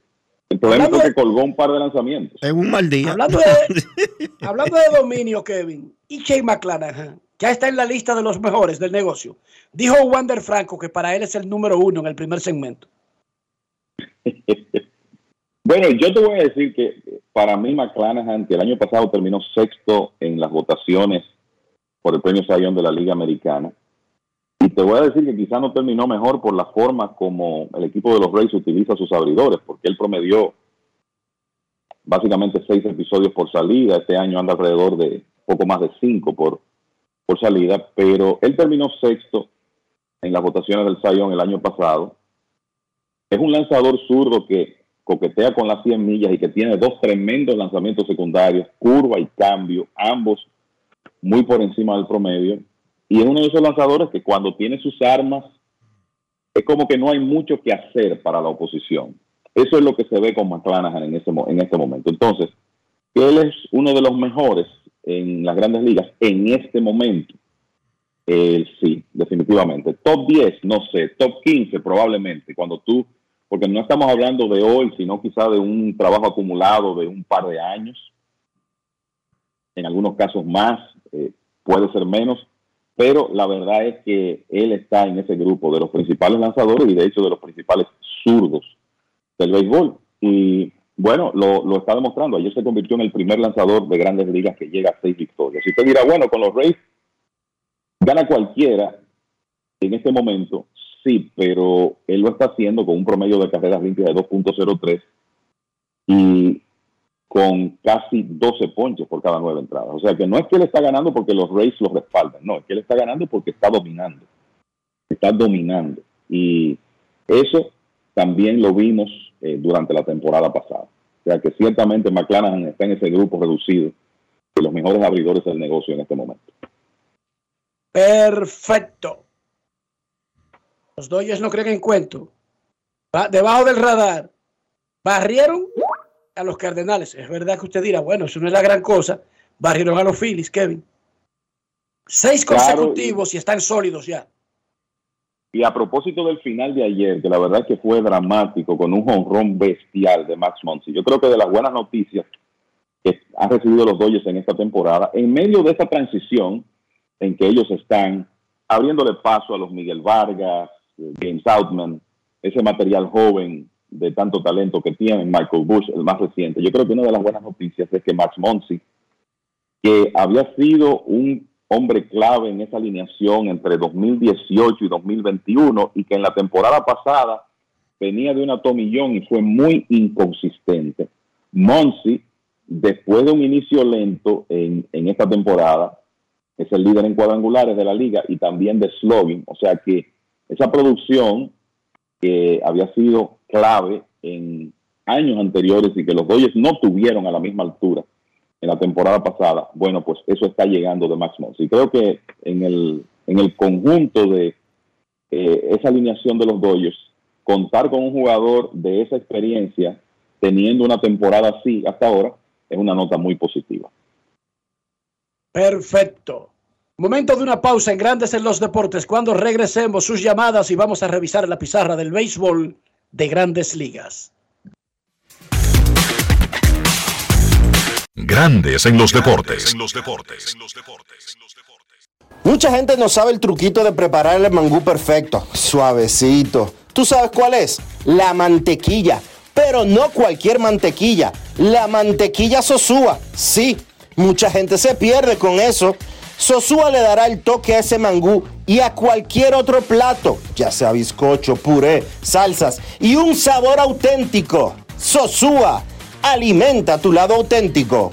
El problema es que colgó un par de lanzamientos. Es un mal día. Hablando de, hablando de dominio, Kevin, y Jay McClanahan ya está en la lista de los mejores del negocio. Dijo Wander Franco que para él es el número uno en el primer segmento. bueno, yo te voy a decir que para mí McClanahan, que el año pasado terminó sexto en las votaciones por el premio Sayón de la Liga Americana, y te voy a decir que quizá no terminó mejor por la forma como el equipo de los Rays utiliza sus abridores, porque él promedió básicamente seis episodios por salida. Este año anda alrededor de poco más de cinco por, por salida, pero él terminó sexto en las votaciones del Sayón el año pasado. Es un lanzador zurdo que coquetea con las 100 millas y que tiene dos tremendos lanzamientos secundarios, curva y cambio, ambos muy por encima del promedio. Y es uno de esos lanzadores que cuando tiene sus armas, es como que no hay mucho que hacer para la oposición. Eso es lo que se ve con McClanahan en, ese, en este momento. Entonces, él es uno de los mejores en las grandes ligas en este momento. sí, definitivamente. Top 10, no sé, top 15 probablemente, cuando tú, porque no estamos hablando de hoy, sino quizá de un trabajo acumulado de un par de años, en algunos casos más, eh, puede ser menos, pero la verdad es que él está en ese grupo de los principales lanzadores y de hecho de los principales zurdos del béisbol. Y bueno, lo, está demostrando. Ayer se convirtió en el primer lanzador de grandes ligas que llega a seis victorias. Y usted dirá, bueno, con los Rays gana cualquiera en este momento, sí, pero él lo está haciendo con un promedio de carreras limpias de 2.03 y con casi 12 ponches por cada nueve entradas. O sea que no es que él está ganando porque los Rays lo respaldan, no, es que él está ganando porque está dominando. Está dominando. Y eso también lo vimos eh, durante la temporada pasada. O sea que ciertamente McClanahan está en ese grupo reducido de los mejores abridores del negocio en este momento. Perfecto. Los Dodgers no creen en cuento. Debajo del radar. Barrieron a los Cardenales. Es verdad que usted dirá, bueno, eso no es la gran cosa. Barrieron a los Phillies, Kevin. Seis consecutivos y, están sólidos ya. Y a propósito del final de ayer, que la verdad es que fue dramático, con un honrón bestial de Max Monsi, yo creo que de las buenas noticias que han recibido los Dodgers en esta temporada, en medio de esta transición en que ellos están abriéndole paso a los Miguel Vargas, James Outman, ese material joven de tanto talento que tiene Michael Bush, el más reciente. Yo creo que una de las buenas noticias es que Max Monsi, que había sido un hombre clave en esa alineación entre 2018 y 2021 y que en la temporada pasada venía de una tomillón y fue muy inconsistente. Monsi, después de un inicio lento en, en esta temporada, es el líder en cuadrangulares de la liga y también de slogan, o sea que esa producción había sido clave en años anteriores y que los Dodgers no tuvieron a la misma altura en la temporada pasada, bueno, pues eso está llegando de Max. Y creo que en el, en el conjunto de eh, esa alineación de los Dodgers, contar con un jugador de esa experiencia, teniendo una temporada así hasta ahora, es una nota muy positiva. Perfecto. Momento de una pausa en Grandes en los Deportes. Cuando regresemos sus llamadas y vamos a revisar la pizarra del béisbol de Grandes Ligas. Grandes en los deportes. Mucha gente no sabe el truquito de preparar el mangú perfecto, suavecito. ¿Tú sabes cuál es? La mantequilla. Pero no cualquier mantequilla. La mantequilla Sosúa. Sí, mucha gente se pierde con eso. Sosúa le dará el toque a ese mangú y a cualquier otro plato, ya sea bizcocho, puré, salsas y un sabor auténtico. Sosúa, alimenta tu lado auténtico.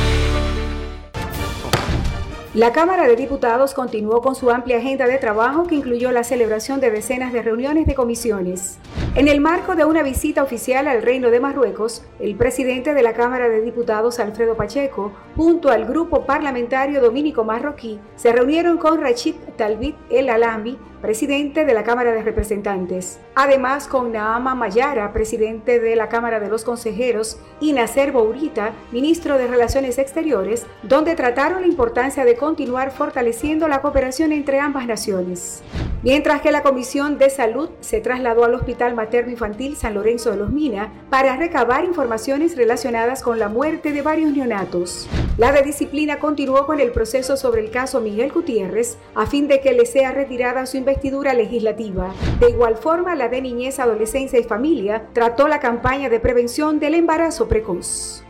La Cámara de Diputados continuó con su amplia agenda de trabajo que incluyó la celebración de decenas de reuniones de comisiones. En el marco de una visita oficial al Reino de Marruecos, el presidente de la Cámara de Diputados, Alfredo Pacheco, junto al grupo parlamentario dominico marroquí, se reunieron con Rachid Talbit El Alambi, presidente de la Cámara de Representantes. Además, con Naama Mayara, presidente de la Cámara de los Consejeros, y Nacer Bourita, ministro de Relaciones Exteriores, donde trataron la importancia de continuar fortaleciendo la cooperación entre ambas naciones. Mientras que la Comisión de Salud se trasladó al Hospital Materno Infantil San Lorenzo de los Mina para recabar informaciones relacionadas con la muerte de varios neonatos. La de disciplina continuó con el proceso sobre el caso Miguel Gutiérrez a fin de que le sea retirada su investidura legislativa. De igual forma, la de Niñez, Adolescencia y Familia trató la campaña de prevención del embarazo precoz.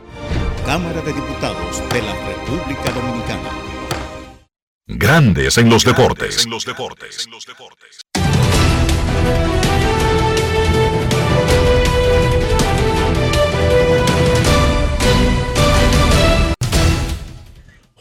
Cámara de Diputados de la República Dominicana. Grandes en los deportes. En los deportes.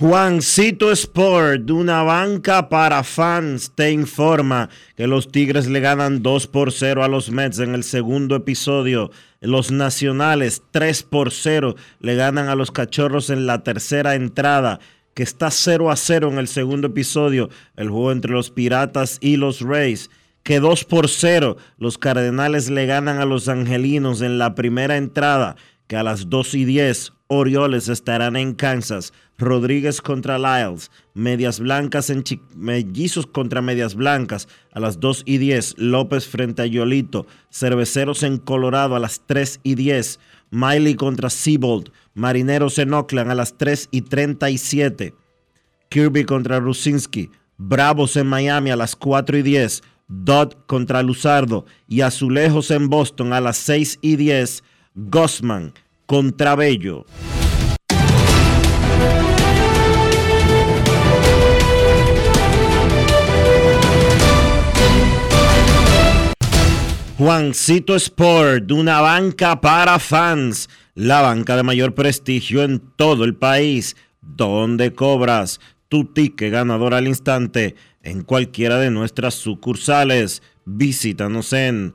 Juancito Sport, una banca para fans, te informa que los Tigres le ganan 2 por 0 a los Mets en el segundo episodio. Los Nacionales 3 por 0 le ganan a los Cachorros en la tercera entrada, que está 0 a 0 en el segundo episodio, el juego entre los Piratas y los Rays. Que 2 por 0 los Cardenales le ganan a los Angelinos en la primera entrada, que a las 2 y 10 Orioles estarán en Kansas, Rodríguez contra Lyles, Medias Blancas en Mellizos contra Medias Blancas. A las 2 y 10, López frente a Yolito, Cerveceros en Colorado a las 3 y 10, Miley contra Seabold, Marineros en Oakland a las 3 y 37, Kirby contra Rusinski, Bravos en Miami a las 4 y 10, Dodd contra Luzardo. Y Azulejos en Boston a las 6 y 10, Gossman contra Bello. Juancito Sport, una banca para fans, la banca de mayor prestigio en todo el país, donde cobras tu ticket ganador al instante en cualquiera de nuestras sucursales. Visítanos en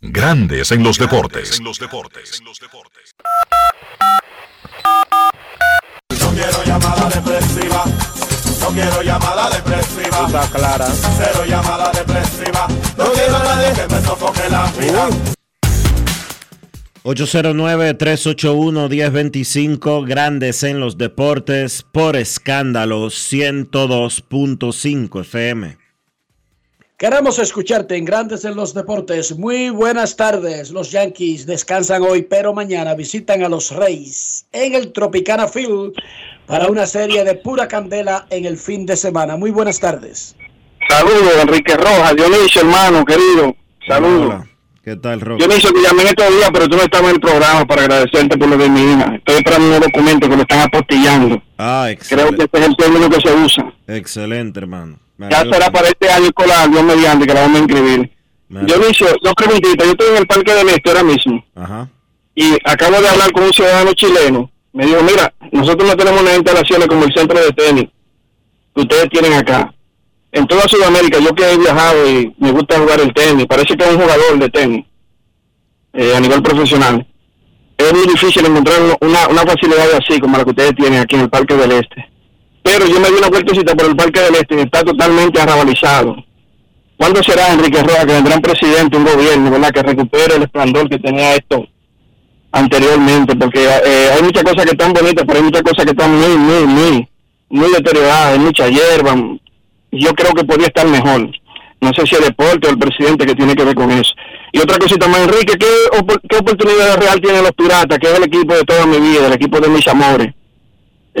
Grandes en los deportes. No quiero llamada depresiva. No quiero llamada depresiva. Está clara. Cero llamada depresiva. No quiero a nadie que me sofoque la vida. 809-381-1025, Grandes en los deportes, por escándalo 102.5 FM. Queremos escucharte en Grandes en los Deportes. Muy buenas tardes. Los Yankees descansan hoy, pero mañana visitan a los Reyes en el Tropicana Field para una serie de pura candela en el fin de semana. Muy buenas tardes. Saludos, Enrique Rojas, Dionisio, hermano, querido. Saludos. Hola. ¿Qué tal, Rob? Dionisio, te llamé estos días, pero tú no estabas en el programa para agradecerte por lo de mi hija. Estoy esperando un documento que lo están apostillando. Ah, Creo excelente. que este es el término que se usa. Excelente, hermano. Ya será para este año escolar, Dios mediante, que la vamos a inscribir. Me alegro. Dionisio, dos preguntitas. Yo estoy en el Parque del Este ahora mismo Ajá. y acabo de hablar con un ciudadano chileno. Me dijo, mira, nosotros no tenemos unas instalaciones como el centro de tenis que ustedes tienen acá. En toda Sudamérica, yo que he viajado y me gusta jugar el tenis, parece que es un jugador de tenis eh, a nivel profesional. Es muy difícil encontrar una, una facilidad así como la que ustedes tienen aquí en el Parque del Este. Pero yo me di una vueltecita por el Parque del Este y está totalmente arrabalizado. ¿Cuándo será, Enrique Roa, que vendrá un presidente, un gobierno, ¿verdad? que recupere el esplendor que tenía esto anteriormente? Porque eh, hay muchas cosas que están bonitas, pero hay muchas cosas que están muy, muy, muy, muy deterioradas, hay mucha hierba. Yo creo que podría estar mejor. No sé si el deporte o el presidente que tiene que ver con eso. Y otra cosita más, Enrique, ¿qué, opor- qué oportunidad real tienen los Piratas, que es el equipo de toda mi vida, el equipo de mis amores?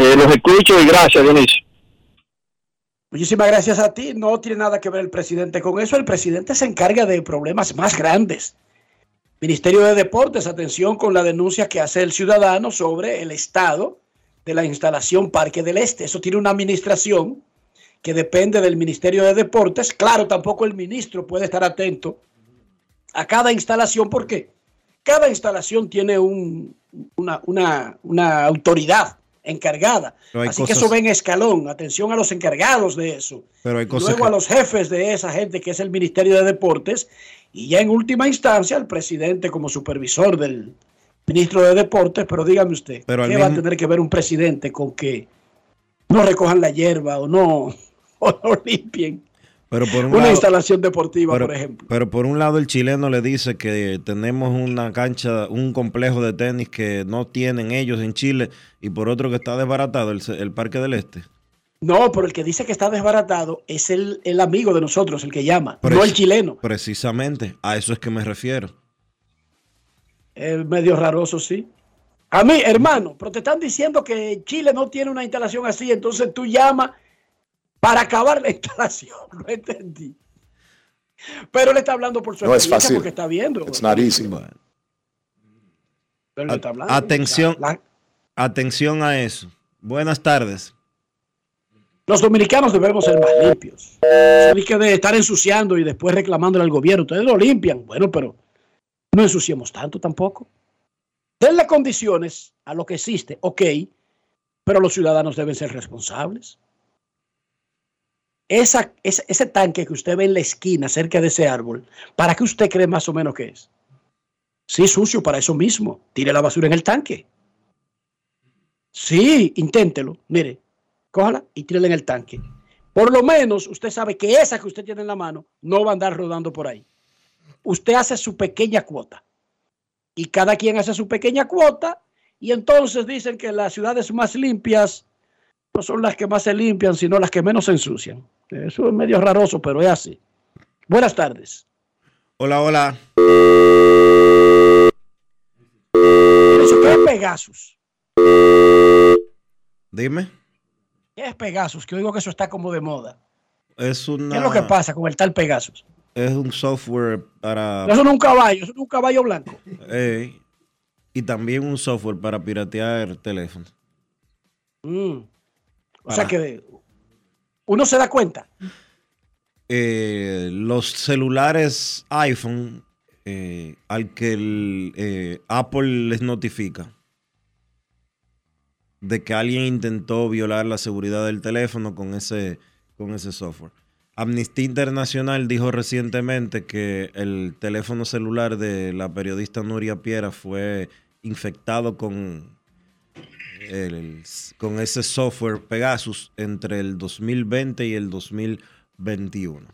Eh, los escucho y gracias, Dionisio. Muchísimas gracias a ti. No tiene nada que ver el presidente con eso. El presidente se encarga de problemas más grandes. Ministerio de Deportes, atención con la denuncia que hace el ciudadano sobre el estado de la instalación Parque del Este. Eso tiene una administración que depende del Ministerio de Deportes. Claro, tampoco el ministro puede estar atento a cada instalación porque cada instalación tiene un- una, una- una autoridad encargada. Así que eso ven escalón. Atención a los encargados de eso. Pero hay cosas Luego que- a los jefes de esa gente que es el Ministerio de Deportes y ya en última instancia al presidente como supervisor del ministro de Deportes. Pero dígame usted, Pero ¿qué va a tener que ver un presidente con que no recojan la hierba o no, o no limpien Pero por un una lado, instalación deportiva, pero, por ejemplo? pero por un lado el chileno le dice que tenemos una cancha, un complejo de tenis que no tienen ellos en Chile y por otro que está desbaratado el, el Parque del Este. No, pero el que dice que está desbaratado es el, el amigo de nosotros, el que llama, no el chileno. Precisamente, a eso es que me refiero. Es medio raroso, sí. A mí, hermano, pero te están diciendo que Chile no tiene una instalación así, entonces tú llamas para acabar la instalación. No entendí. Pero él está hablando por su No es experiencia fácil. porque está viendo. It's not easy. Pero él está hablando. Atención, La- atención a eso. Buenas tardes. Los dominicanos debemos ser más limpios. De que de estar ensuciando y después reclamándole al gobierno. Ustedes lo limpian. Bueno, pero no ensuciemos tanto tampoco. Denle condiciones a lo que existe, ok, pero los ciudadanos deben ser responsables. Esa, ese, tanque que usted ve en la esquina cerca de ese árbol, ¿para qué usted cree más o menos que es? Sí, sucio, para eso mismo. Tire la basura en el tanque. Sí, inténtelo. Mire, cójala y tírela en el tanque. Por lo menos usted sabe que esa que usted tiene en la mano no va a andar rodando por ahí. Usted hace su pequeña cuota. Y cada quien hace su pequeña cuota. Y entonces dicen que las ciudades más limpias no son las que más se limpian, sino las que menos se ensucian. Eso es medio raroso, pero es así. Buenas tardes. Hola, hola. Eso, ¿Qué es Pegasus? Dime. ¿Qué es Pegasus? Que oigo que eso está como de moda. Es una, ¿Qué es lo que pasa con el tal Pegasus? Es un software para... Eso no es un caballo, eso no es un caballo blanco. Eh, y también un software para piratear teléfonos. Mm. O sea que uno se da cuenta. Eh, los celulares iPhone, eh, al que el, eh, Apple les notifica de que alguien intentó violar la seguridad del teléfono con ese, con ese software. Amnistía Internacional dijo recientemente que el teléfono celular de la periodista Nuria Piera fue infectado con, el- con ese software Pegasus entre el 2020 y el 2021.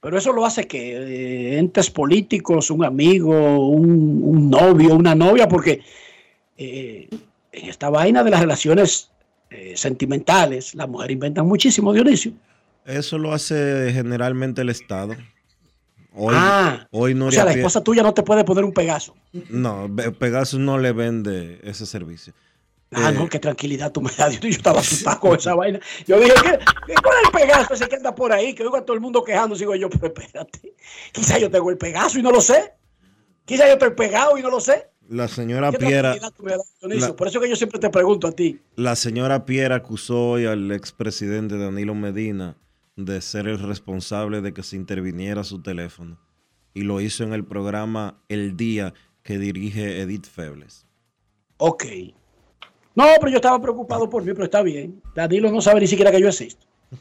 Pero eso lo hace que eh, entes políticos, un amigo, un, un novio, una novia, porque eh, en esta vaina de las relaciones eh, sentimentales, las mujeres inventan muchísimo, Dionisio. Eso lo hace generalmente el Estado. Hoy, ah, hoy o sea, la esposa tuya no te puede poner un Pegaso. No, Pegasus no le vende ese servicio. Ah, Eh, no, qué tranquilidad tú me das. Yo estaba asustado con esa vaina. Yo dije, ¿qué, ¿cuál es el Pegaso ese que anda por ahí? Que oigo a todo el mundo quejando. Sigo yo, pero espérate. Quizá yo tengo el Pegaso y no lo sé. Quizá yo estoy pegado y no lo sé. La señora ¿Qué Piera, la- Por eso que yo siempre te pregunto a ti. la señora Piera acusó hoy al expresidente Danilo Medina de ser el responsable de que se interviniera su teléfono. Y lo hizo en el programa El Día que dirige Edith Febles. Ok. No, pero yo estaba preocupado por mí, pero está bien. Danilo no sabe ni siquiera que yo existo. O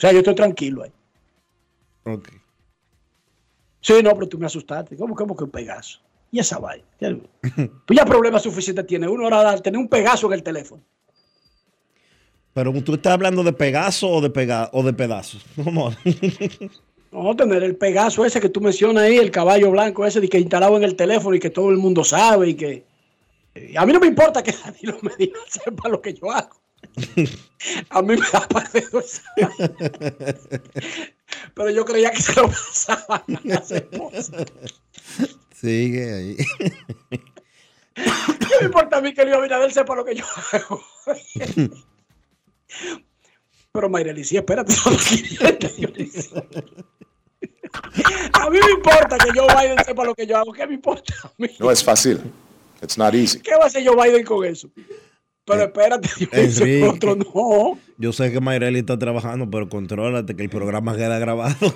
sea, yo estoy tranquilo ahí. Ok. Sí, no, pero tú me asustaste. ¿Cómo, cómo que un Pegaso? Y esa vaina. Ya- Tú ya problemas suficientes tiene uno ahora tener un Pegaso en el teléfono. Pero tú estás hablando de Pegaso o de, pega o de pedazos. ¿Cómo? No, tener el Pegaso ese que tú mencionas ahí, el caballo blanco ese de que instalado en el teléfono y que todo el mundo sabe y que... a mí no me importa que Danilo Medina sepa lo que yo hago. A mí me da partido esa. Pero yo creía que se lo pasaban a las esposas. Sigue ahí. ¿Qué me importa a mí que Luis Abinader sepa lo que yo hago? Pero Mayreli, sí, espérate. son los 500, Dionisio. A mí me importa que Joe Biden sepa lo que yo hago. ¿Qué me importa a mí? No es fácil. It's not easy. ¿Qué va a hacer Joe Biden con eso? Pero espérate, Dionisio, Enrique. otro no. Yo sé que Mayreli está trabajando, pero contrólate que el programa queda grabado.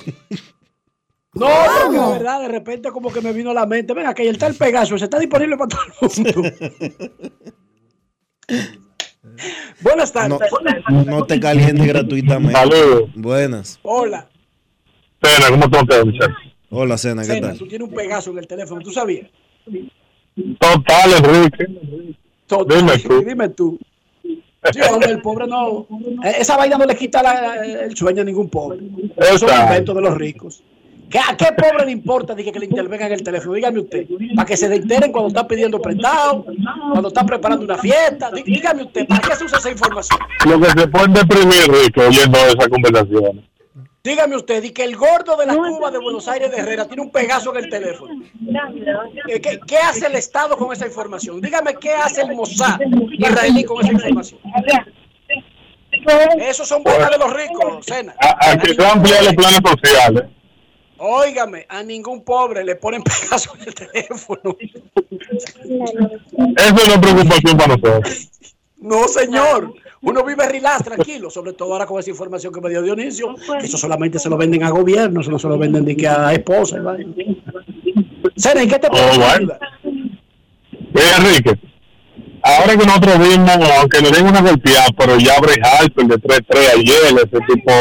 No, porque de verdad, de repente como que me vino a la mente, venga, que el tal Pegaso, se está disponible para todo el mundo. Buenas tardes. No, no te calientes gratuitamente. Saludos. Buenas. Hola, Cena, ¿cómo ustedes, muchachos? Hola, Cena, ¿qué Cena, tal? tú tienes un Pegaso en el teléfono, ¿tú sabías? Total, Enrique. Total, Dime tú. Dime tú. Sí, hombre, el pobre no. eh, Esa vaina no le quita la- el sueño a ningún pobre. Eso es un invento de los ricos. ¿Qué, ¿A qué pobre le importa de que, que le intervengan en el teléfono? Dígame usted. Para que se enteren cuando está pidiendo prestado, cuando está preparando una fiesta. Dí- Dígame usted, ¿para qué se usa esa información? Lo que se pueden deprimir, Enrique, oyendo esa conversación. Dígame usted, y que el gordo de la Cuba de Buenos Aires de Herrera tiene un pegazo en el teléfono. ¿Qué, qué- qué hace el Estado con esa información? Dígame qué hace el Mossad israelí con esa información. Esos son buenas de los ricos, Sena. A, a que se amplían los planes sociales. Óigame, a ningún pobre le ponen pegazo en el teléfono. Eso es una preocupación para nosotros. No, señor. Uno vive relax, tranquilo, sobre todo ahora con esa información que me dio Dionisio. Eso solamente se lo venden a gobierno, eso no se lo venden ni que a esposa. y vaina. Sena, ¿en qué te puedo Oh, bueno. ayudar? Enrique, ahora que nosotros vimos, aunque le den una golpeada, pero ya Bray Harper de 3-3 ayer, ese tipo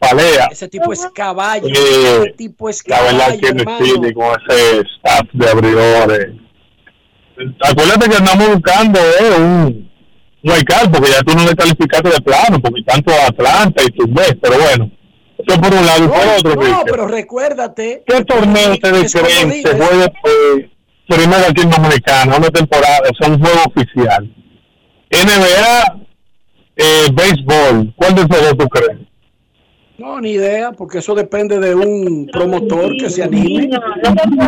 palea. Ese tipo es caballo. Eh, ese tipo es La verdad caballo, que con ese staff de abridores. Acuérdate que andamos buscando eh, un, un alcalde, porque ya tú no le calificaste de plano, porque tanto Atlanta y tus ves, pero bueno, eso por un lado y por otro, No, pero recuérdate. ¿Qué torneo ustedes es creen se juegue eh, primero aquí en Dominicana, una temporada, sea, un juego oficial? NBA, eh, béisbol, ¿cuál de esos dos tú crees? No, ni idea, porque eso depende de un promotor que se anime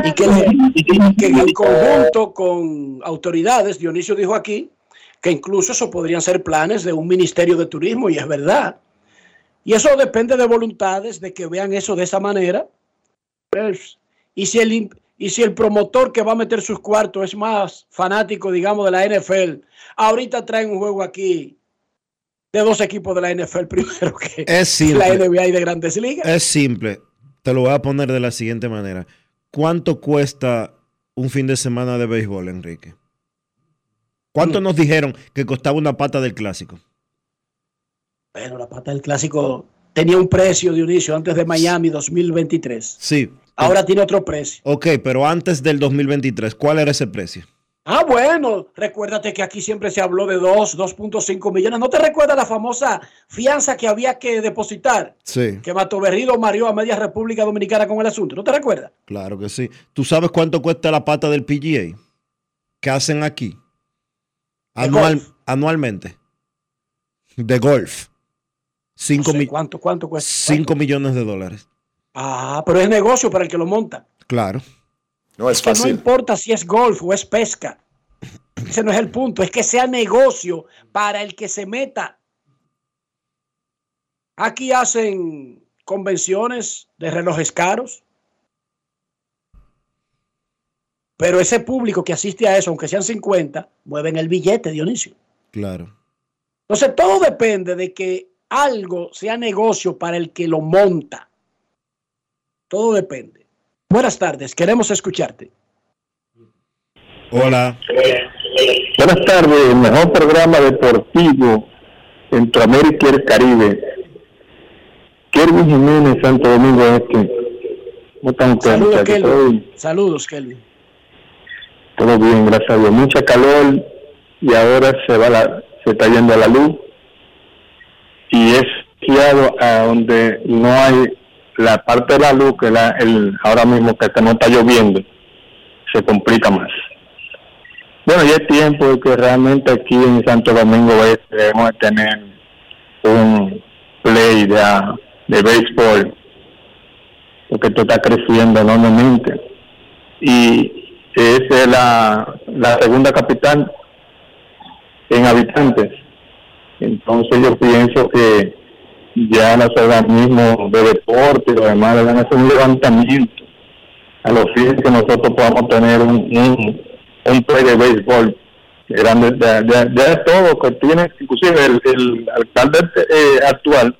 y que, le- y que en conjunto con autoridades, Dionisio dijo aquí, que incluso eso podrían ser planes de un ministerio de turismo, y es verdad. Y eso depende de voluntades, de que vean eso de esa manera. Pues, y, si el, y si el promotor que va a meter sus cuartos es más fanático, digamos, de la NFL, ahorita traen un juego aquí de dos equipos de la NFL primero que Es simple. la NBA y de grandes ligas. Es simple. Te lo voy a poner de la siguiente manera. ¿Cuánto cuesta un fin de semana de béisbol, Enrique? ¿Cuánto Mm. nos dijeron que costaba una pata del clásico? Bueno, la pata del clásico tenía un precio, Dionisio, antes de Miami 2023. Sí. Ahora tiene otro precio. Ok, pero antes del 2023, ¿cuál era ese precio? Ah, bueno, recuérdate que aquí siempre se habló de 2, 2.5 millones. ¿No te recuerdas la famosa fianza que había que depositar? Sí, Que Mato Berrido mareó a media República Dominicana con el asunto. ¿No te recuerdas? claro que sí. ¿Tú sabes cuánto cuesta la pata del PGA? ¿Qué hacen aquí? Anual, anualmente. De golf. 5 No sé ¿Cuánto, cuánto cuesta? millones de dólares. Ah, pero es negocio para el que lo monta. Claro. No es que no fácil. importa si es golf o es pesca. Ese no es el punto. Es que sea negocio para el que se meta. Aquí hacen convenciones de relojes caros. Pero ese público que asiste a eso, aunque sean 50, mueven el billete, Dionisio. Claro. Entonces todo depende de que algo sea negocio para el que lo monta. Todo depende. Buenas tardes, queremos escucharte. Hola. Buenas tardes, el mejor programa deportivo Centroamérica y el Caribe. Kelvin Jiménez, Santo Domingo Este. ¿Cómo están ustedes, Saludos, Kelvin. Saludos, Kelvin. Todo bien, gracias a Dios. Mucha calor y ahora se va la, se está yendo a la luz y es guiado a donde no hay la parte de la luz que la, el, ahora mismo que no está lloviendo se complica más. Bueno, ya es tiempo de que realmente aquí en Santo Domingo Este debemos de tener un play de, de béisbol porque esto está creciendo enormemente y es la, la segunda capital en habitantes. Entonces yo pienso que ya los organismos de deporte y los demás deben hacer un levantamiento a los fines que nosotros podamos tener un, un, un play de béisbol grande, ya, ya, ya es todo que tiene, inclusive el, el alcalde eh, actual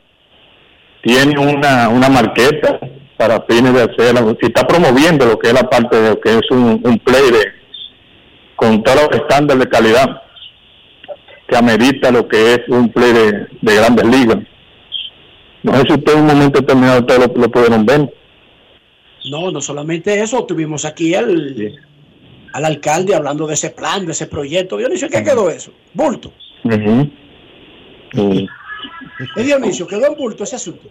tiene una, una marqueta para fines de hacer, si está promoviendo lo que es la parte de lo que es un, un play de, con todos los estándares de calidad que amerita lo que es un play de, de grandes ligas. No sé si ustedes en un momento determinado ustedes lo, lo pudieron ver. No, no solamente eso, tuvimos aquí al, al alcalde hablando de ese plan, de ese proyecto. Dionisio, ¿en qué quedó eso? Bulto. Ujú. Sí. ¿Es Dionisio? ¿Quedó en bulto ese asunto?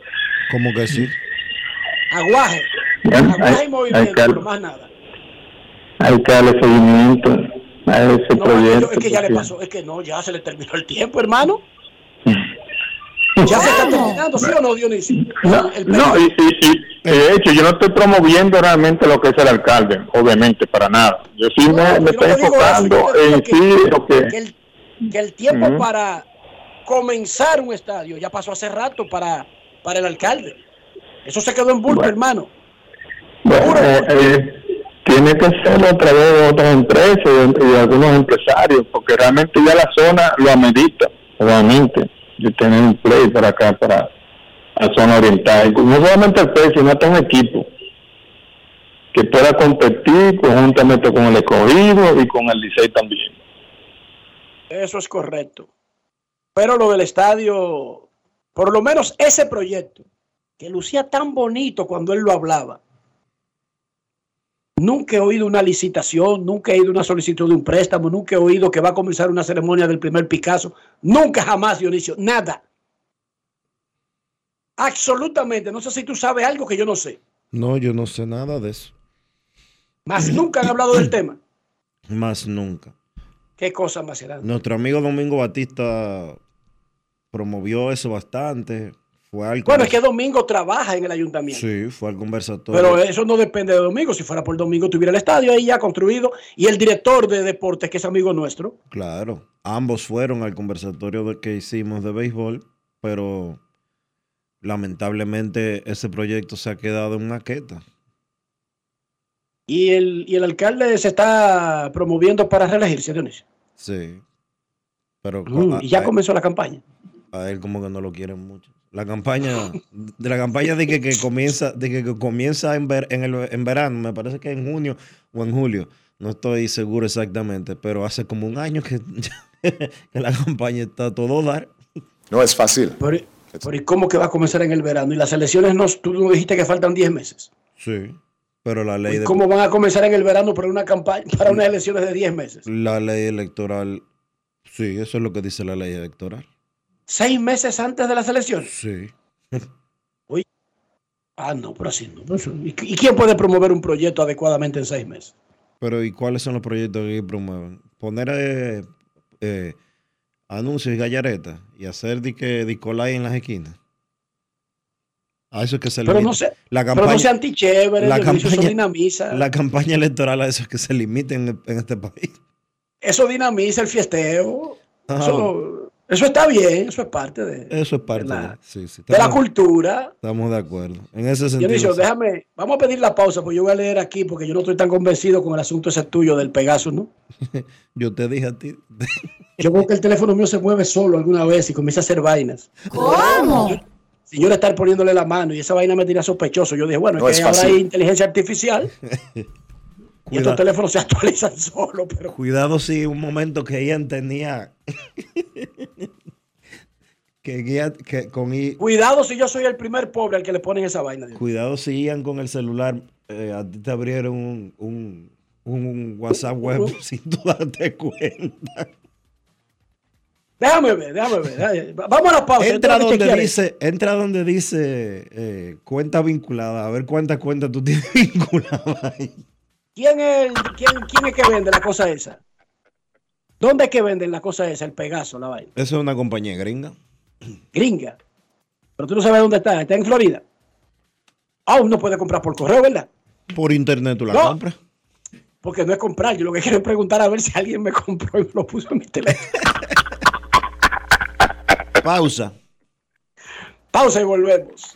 ¿Cómo que sí? Aguaje. Aguaje hay- y hay movimiento, pero más nada. Hay que darle seguimiento a ese No, es que, proyecto. es que ya le pasó, es que no, ya se le terminó el tiempo, hermano. Ya se está terminando, ¿sí o no, Dionisio? No, El no, y, y- y, de hecho yo no estoy promoviendo realmente lo que es el alcalde, obviamente, para nada. Yo sí me, me estoy no eso, enfocando en que- sí lo que... que el, que el tiempo para comenzar un estadio ya pasó hace rato para, para el alcalde. Eso se quedó en bulto, hermano. Bueno, eh, eh, tiene que hacerlo a través de otras empresas y de, algunos empresarios, porque realmente ya la zona lo amerita, obviamente, de tener un play para acá, para la zona oriental. No solamente el play, sino hasta un equipo que pueda competir conjuntamente con el escogido y con el Licey también. Eso es correcto. Pero lo del estadio, por lo menos ese proyecto, que lucía tan bonito cuando él lo hablaba. Nunca he oído una licitación, nunca he oído una solicitud de un préstamo, nunca he oído que va a comenzar una ceremonia del primer Picasso. Nunca jamás, Dionisio, nada. Absolutamente. No sé si tú sabes algo que yo no sé. No, yo no sé nada de eso. Más nunca han hablado del tema. Más nunca. Qué cosa más grande. Nuestro amigo Domingo Batista promovió eso bastante. Fue al Bueno, es que Domingo trabaja en el ayuntamiento. Sí, fue al conversatorio. Pero eso no depende de Domingo. Si fuera por Domingo, tuviera el estadio ahí ya construido. Y el director de deportes, que es amigo nuestro. Claro, ambos fueron al conversatorio que hicimos de béisbol, pero lamentablemente ese proyecto se ha quedado en maqueta. Y el, y el alcalde se está promoviendo para reelegirse, Dionisio. Sí. Pero Mm, a- y ya comenzó la campaña. A él como que no lo quieren mucho. La campaña, de la campaña de que, que comienza, de que, que comienza en, ver- en, el, en verano, me parece que en junio o en julio, no estoy seguro exactamente, pero hace como un año que, que la campaña está a todo dar. No es fácil. Pero, pero ¿y cómo que va a comenzar en el verano? Y las elecciones, no, tú no dijiste que faltan 10 meses. Sí, pero la ley ¿Y de, ¿Cómo van a comenzar en el verano para una campaña, para unas elecciones de 10 meses? la ley electoral, sí, eso es lo que dice la ley electoral. ¿Seis meses antes de las elecciones? Sí. Uy. Ah, no, pero así no. pero ¿Y, quién puede promover un proyecto adecuadamente en seis meses? Pero ¿y cuáles son los proyectos que promueven? Poner eh, eh, anuncios y gallaretas y hacer di que Dicolay en las esquinas. A eso es que se Pero limita. no la pero campaña, no sea antichévere, la campaña- dinamiza. la campaña electoral a eso es que se limite en, en este país. Eso dinamiza el fiesteo. Ah, Eso, eso está bien, eso es parte de, Eso es parte de de, la, sí, sí, de la estamos- cultura. Estamos de acuerdo. En ese sentido. Dionisio, sí. déjame, vamos a pedir la pausa, porque yo voy a leer aquí, porque yo no estoy tan convencido con el asunto ese tuyo del Pegasus, ¿no? Yo te dije a ti. Yo creo que el teléfono mío se mueve solo alguna vez y comienza a hacer vainas. ¿Cómo? Señor estar poniéndole la mano y esa vaina me tira sospechoso. Yo dije, bueno, No es que ahora hay inteligencia artificial y estos teléfonos se actualizan solo, pero Cuidado si un momento que Ian tenía. que, Ian- que con I- cuidado si yo soy el primer pobre al que le ponen esa vaina. Dios. Cuidado si Ian con el celular eh, a ti te abrieron un, un, un WhatsApp web sin tú darte cuenta. Déjame ver, déjame ver. déjame- Vamos a la pausa. Entra donde dice, entra donde dice eh, cuenta vinculada, a ver cuántas cuentas tú tienes vinculadas ahí. ¿Quién es, el- quién, quién es que vende la cosa esa? ¿Dónde es que venden la cosa esa? El Pegaso, la vaina. Eso es una compañía gringa. Gringa. Pero tú no sabes dónde está. Está en Florida. Aún no puede comprar por correo, ¿verdad? Por internet tú la No. compras. Porque no es comprar. Yo lo que quiero es preguntar a ver si alguien me compró y me lo puso en mi teléfono. Pausa. Pausa y volvemos.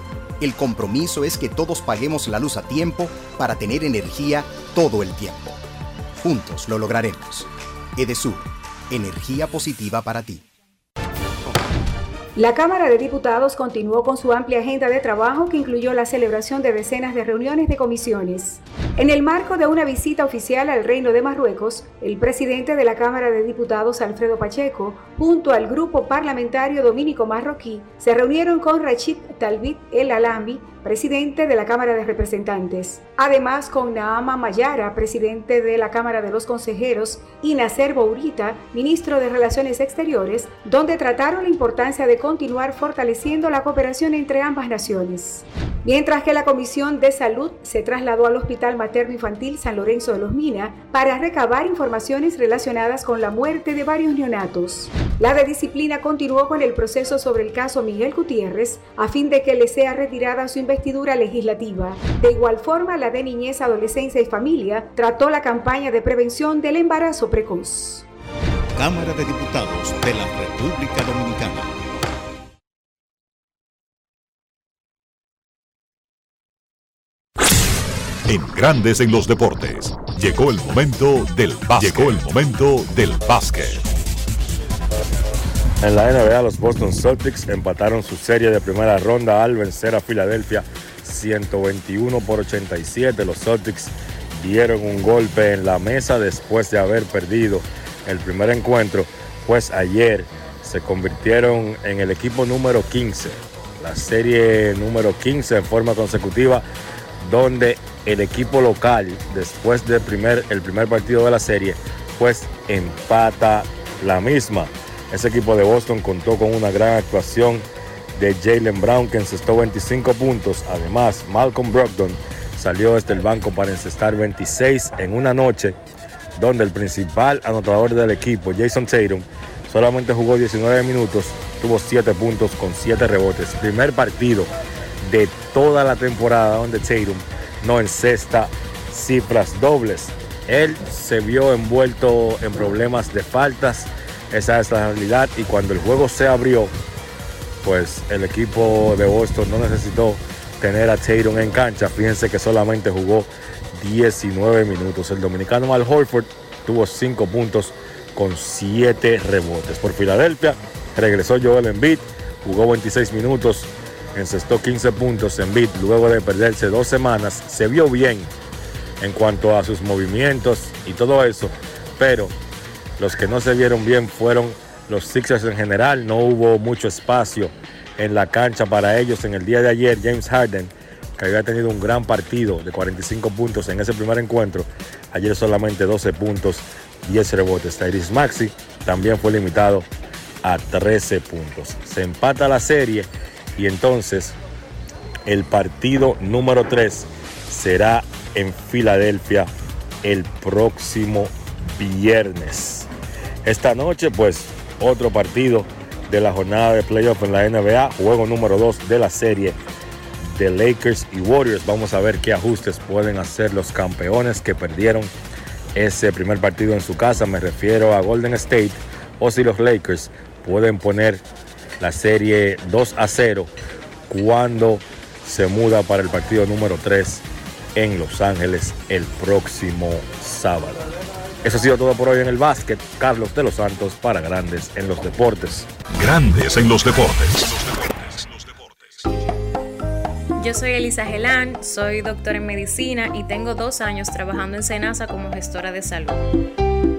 El compromiso es que todos paguemos la luz a tiempo para tener energía todo el tiempo. Juntos lo lograremos. Edesur, energía positiva para ti. La Cámara de Diputados continuó con su amplia agenda de trabajo que incluyó la celebración de decenas de reuniones de comisiones. En el marco de una visita oficial al Reino de Marruecos, el presidente de la Cámara de Diputados, Alfredo Pacheco, junto al grupo parlamentario dominico marroquí, se reunieron con Rachid Talbit El Alami, presidente de la Cámara de Representantes. Además, con Naama Mayara, presidente de la Cámara de los Consejeros, y Nacer Bourita, ministro de Relaciones Exteriores, donde trataron la importancia de continuar fortaleciendo la cooperación entre ambas naciones. Mientras que la Comisión de Salud se trasladó al Hospital Materno Infantil San Lorenzo de los Mina para recabar informaciones relacionadas con la muerte de varios neonatos. La de disciplina continuó con el proceso sobre el caso Miguel Gutiérrez a fin de que le sea retirada su investidura legislativa. De igual forma, la de Niñez, Adolescencia y Familia trató la campaña de prevención del embarazo precoz. Cámara de Diputados de la República Dominicana. En Grandes en los deportes. Llegó el momento del básquet. Llegó el momento del básquet. En la NBA, los Boston Celtics empataron su serie de primera ronda al vencer a Filadelfia 121 por 87. Los Celtics dieron un golpe en la mesa después de haber perdido el primer encuentro, pues ayer se convirtieron en el equipo número 15, la serie número 15 en forma consecutiva, donde el equipo local, después del primer, el primer partido de la serie, pues empata la misma. Ese equipo de Boston contó con una gran actuación de Jalen Brown que encestó 25 puntos. Además, Malcolm Brogdon salió desde el banco para encestar 26 en una noche donde el principal anotador del equipo, Jason Tatum, solamente jugó 19 minutos, tuvo 7 puntos con 7 rebotes. Primer partido de toda la temporada donde Tatum no encesta cifras dobles. Él se vio envuelto en problemas de faltas esa es la realidad y cuando el juego se abrió, pues el equipo de Boston no necesitó tener a Tatum en cancha. Fíjense que solamente jugó 19 minutos. El dominicano Mal Horford tuvo 5 puntos con 7 rebotes. Por Filadelfia regresó Joel Embiid, jugó 26 minutos, encestó 15 puntos. Embiid, luego de perderse dos semanas, se vio bien en cuanto a sus movimientos y todo eso, pero los que no se vieron bien fueron los Sixers en general. No hubo mucho espacio en la cancha para ellos. En el día de ayer, James Harden, que había tenido un gran partido de 45 puntos en ese primer encuentro, ayer solamente 12 puntos, 10 rebotes. Tyrese Maxi también fue limitado a 13 puntos. Se empata la serie y entonces el partido número 3 será en Filadelfia el próximo viernes. Esta noche, pues, otro partido de la jornada de playoff en la NBA, juego número 2 de la serie de Lakers y Warriors. Vamos a ver qué ajustes pueden hacer los campeones que perdieron ese primer partido en su casa. Me refiero a Golden State o si los Lakers pueden poner la serie 2 a 0 cuando se muda para el partido número 3 en Los Ángeles el próximo sábado. Eso ha sido todo por hoy en el básquet. Carlos de los Santos para Grandes en los Deportes. Grandes en los Deportes. Yo soy Elisa Gelán, soy doctora en medicina y tengo dos años trabajando en Senasa como gestora de salud.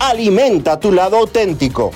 alimenta tu lado auténtico.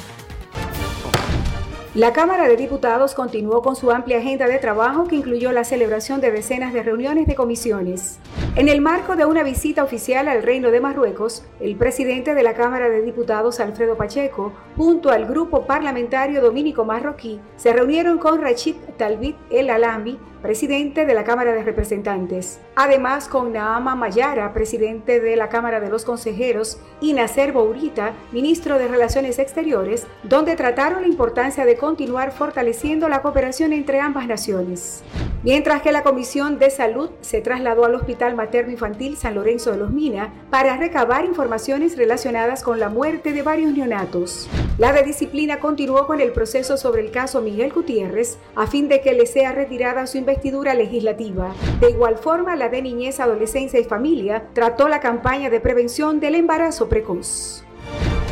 La Cámara de Diputados continuó con su amplia agenda de trabajo que incluyó la celebración de decenas de reuniones de comisiones. En el marco de una visita oficial al Reino de Marruecos, el presidente de la Cámara de Diputados, Alfredo Pacheco, junto al grupo parlamentario dominico marroquí, se reunieron con Rachid Talbit El Alambi, presidente de la Cámara de Representantes. Además, con Naama Mayara, presidente de la Cámara de los Consejeros, y Nacer Bourita, ministro de Relaciones Exteriores, donde trataron la importancia de continuar fortaleciendo la cooperación entre ambas naciones. Mientras que la Comisión de Salud se trasladó al Hospital Materno Infantil San Lorenzo de los Mina para recabar informaciones relacionadas con la muerte de varios neonatos. La de disciplina continuó con el proceso sobre el caso Miguel Gutiérrez a fin de que le sea retirada su investidura legislativa. De igual forma, la de Niñez, Adolescencia y Familia trató la campaña de prevención del embarazo precoz.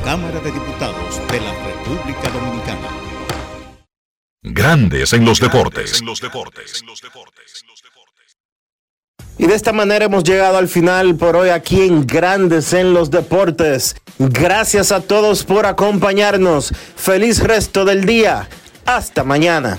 Cámara de Diputados de la República Dominicana. Grandes en los deportes. Y de esta manera hemos llegado al final por hoy aquí en Grandes en los Deportes. Gracias a todos por acompañarnos. Feliz resto del día. Hasta mañana.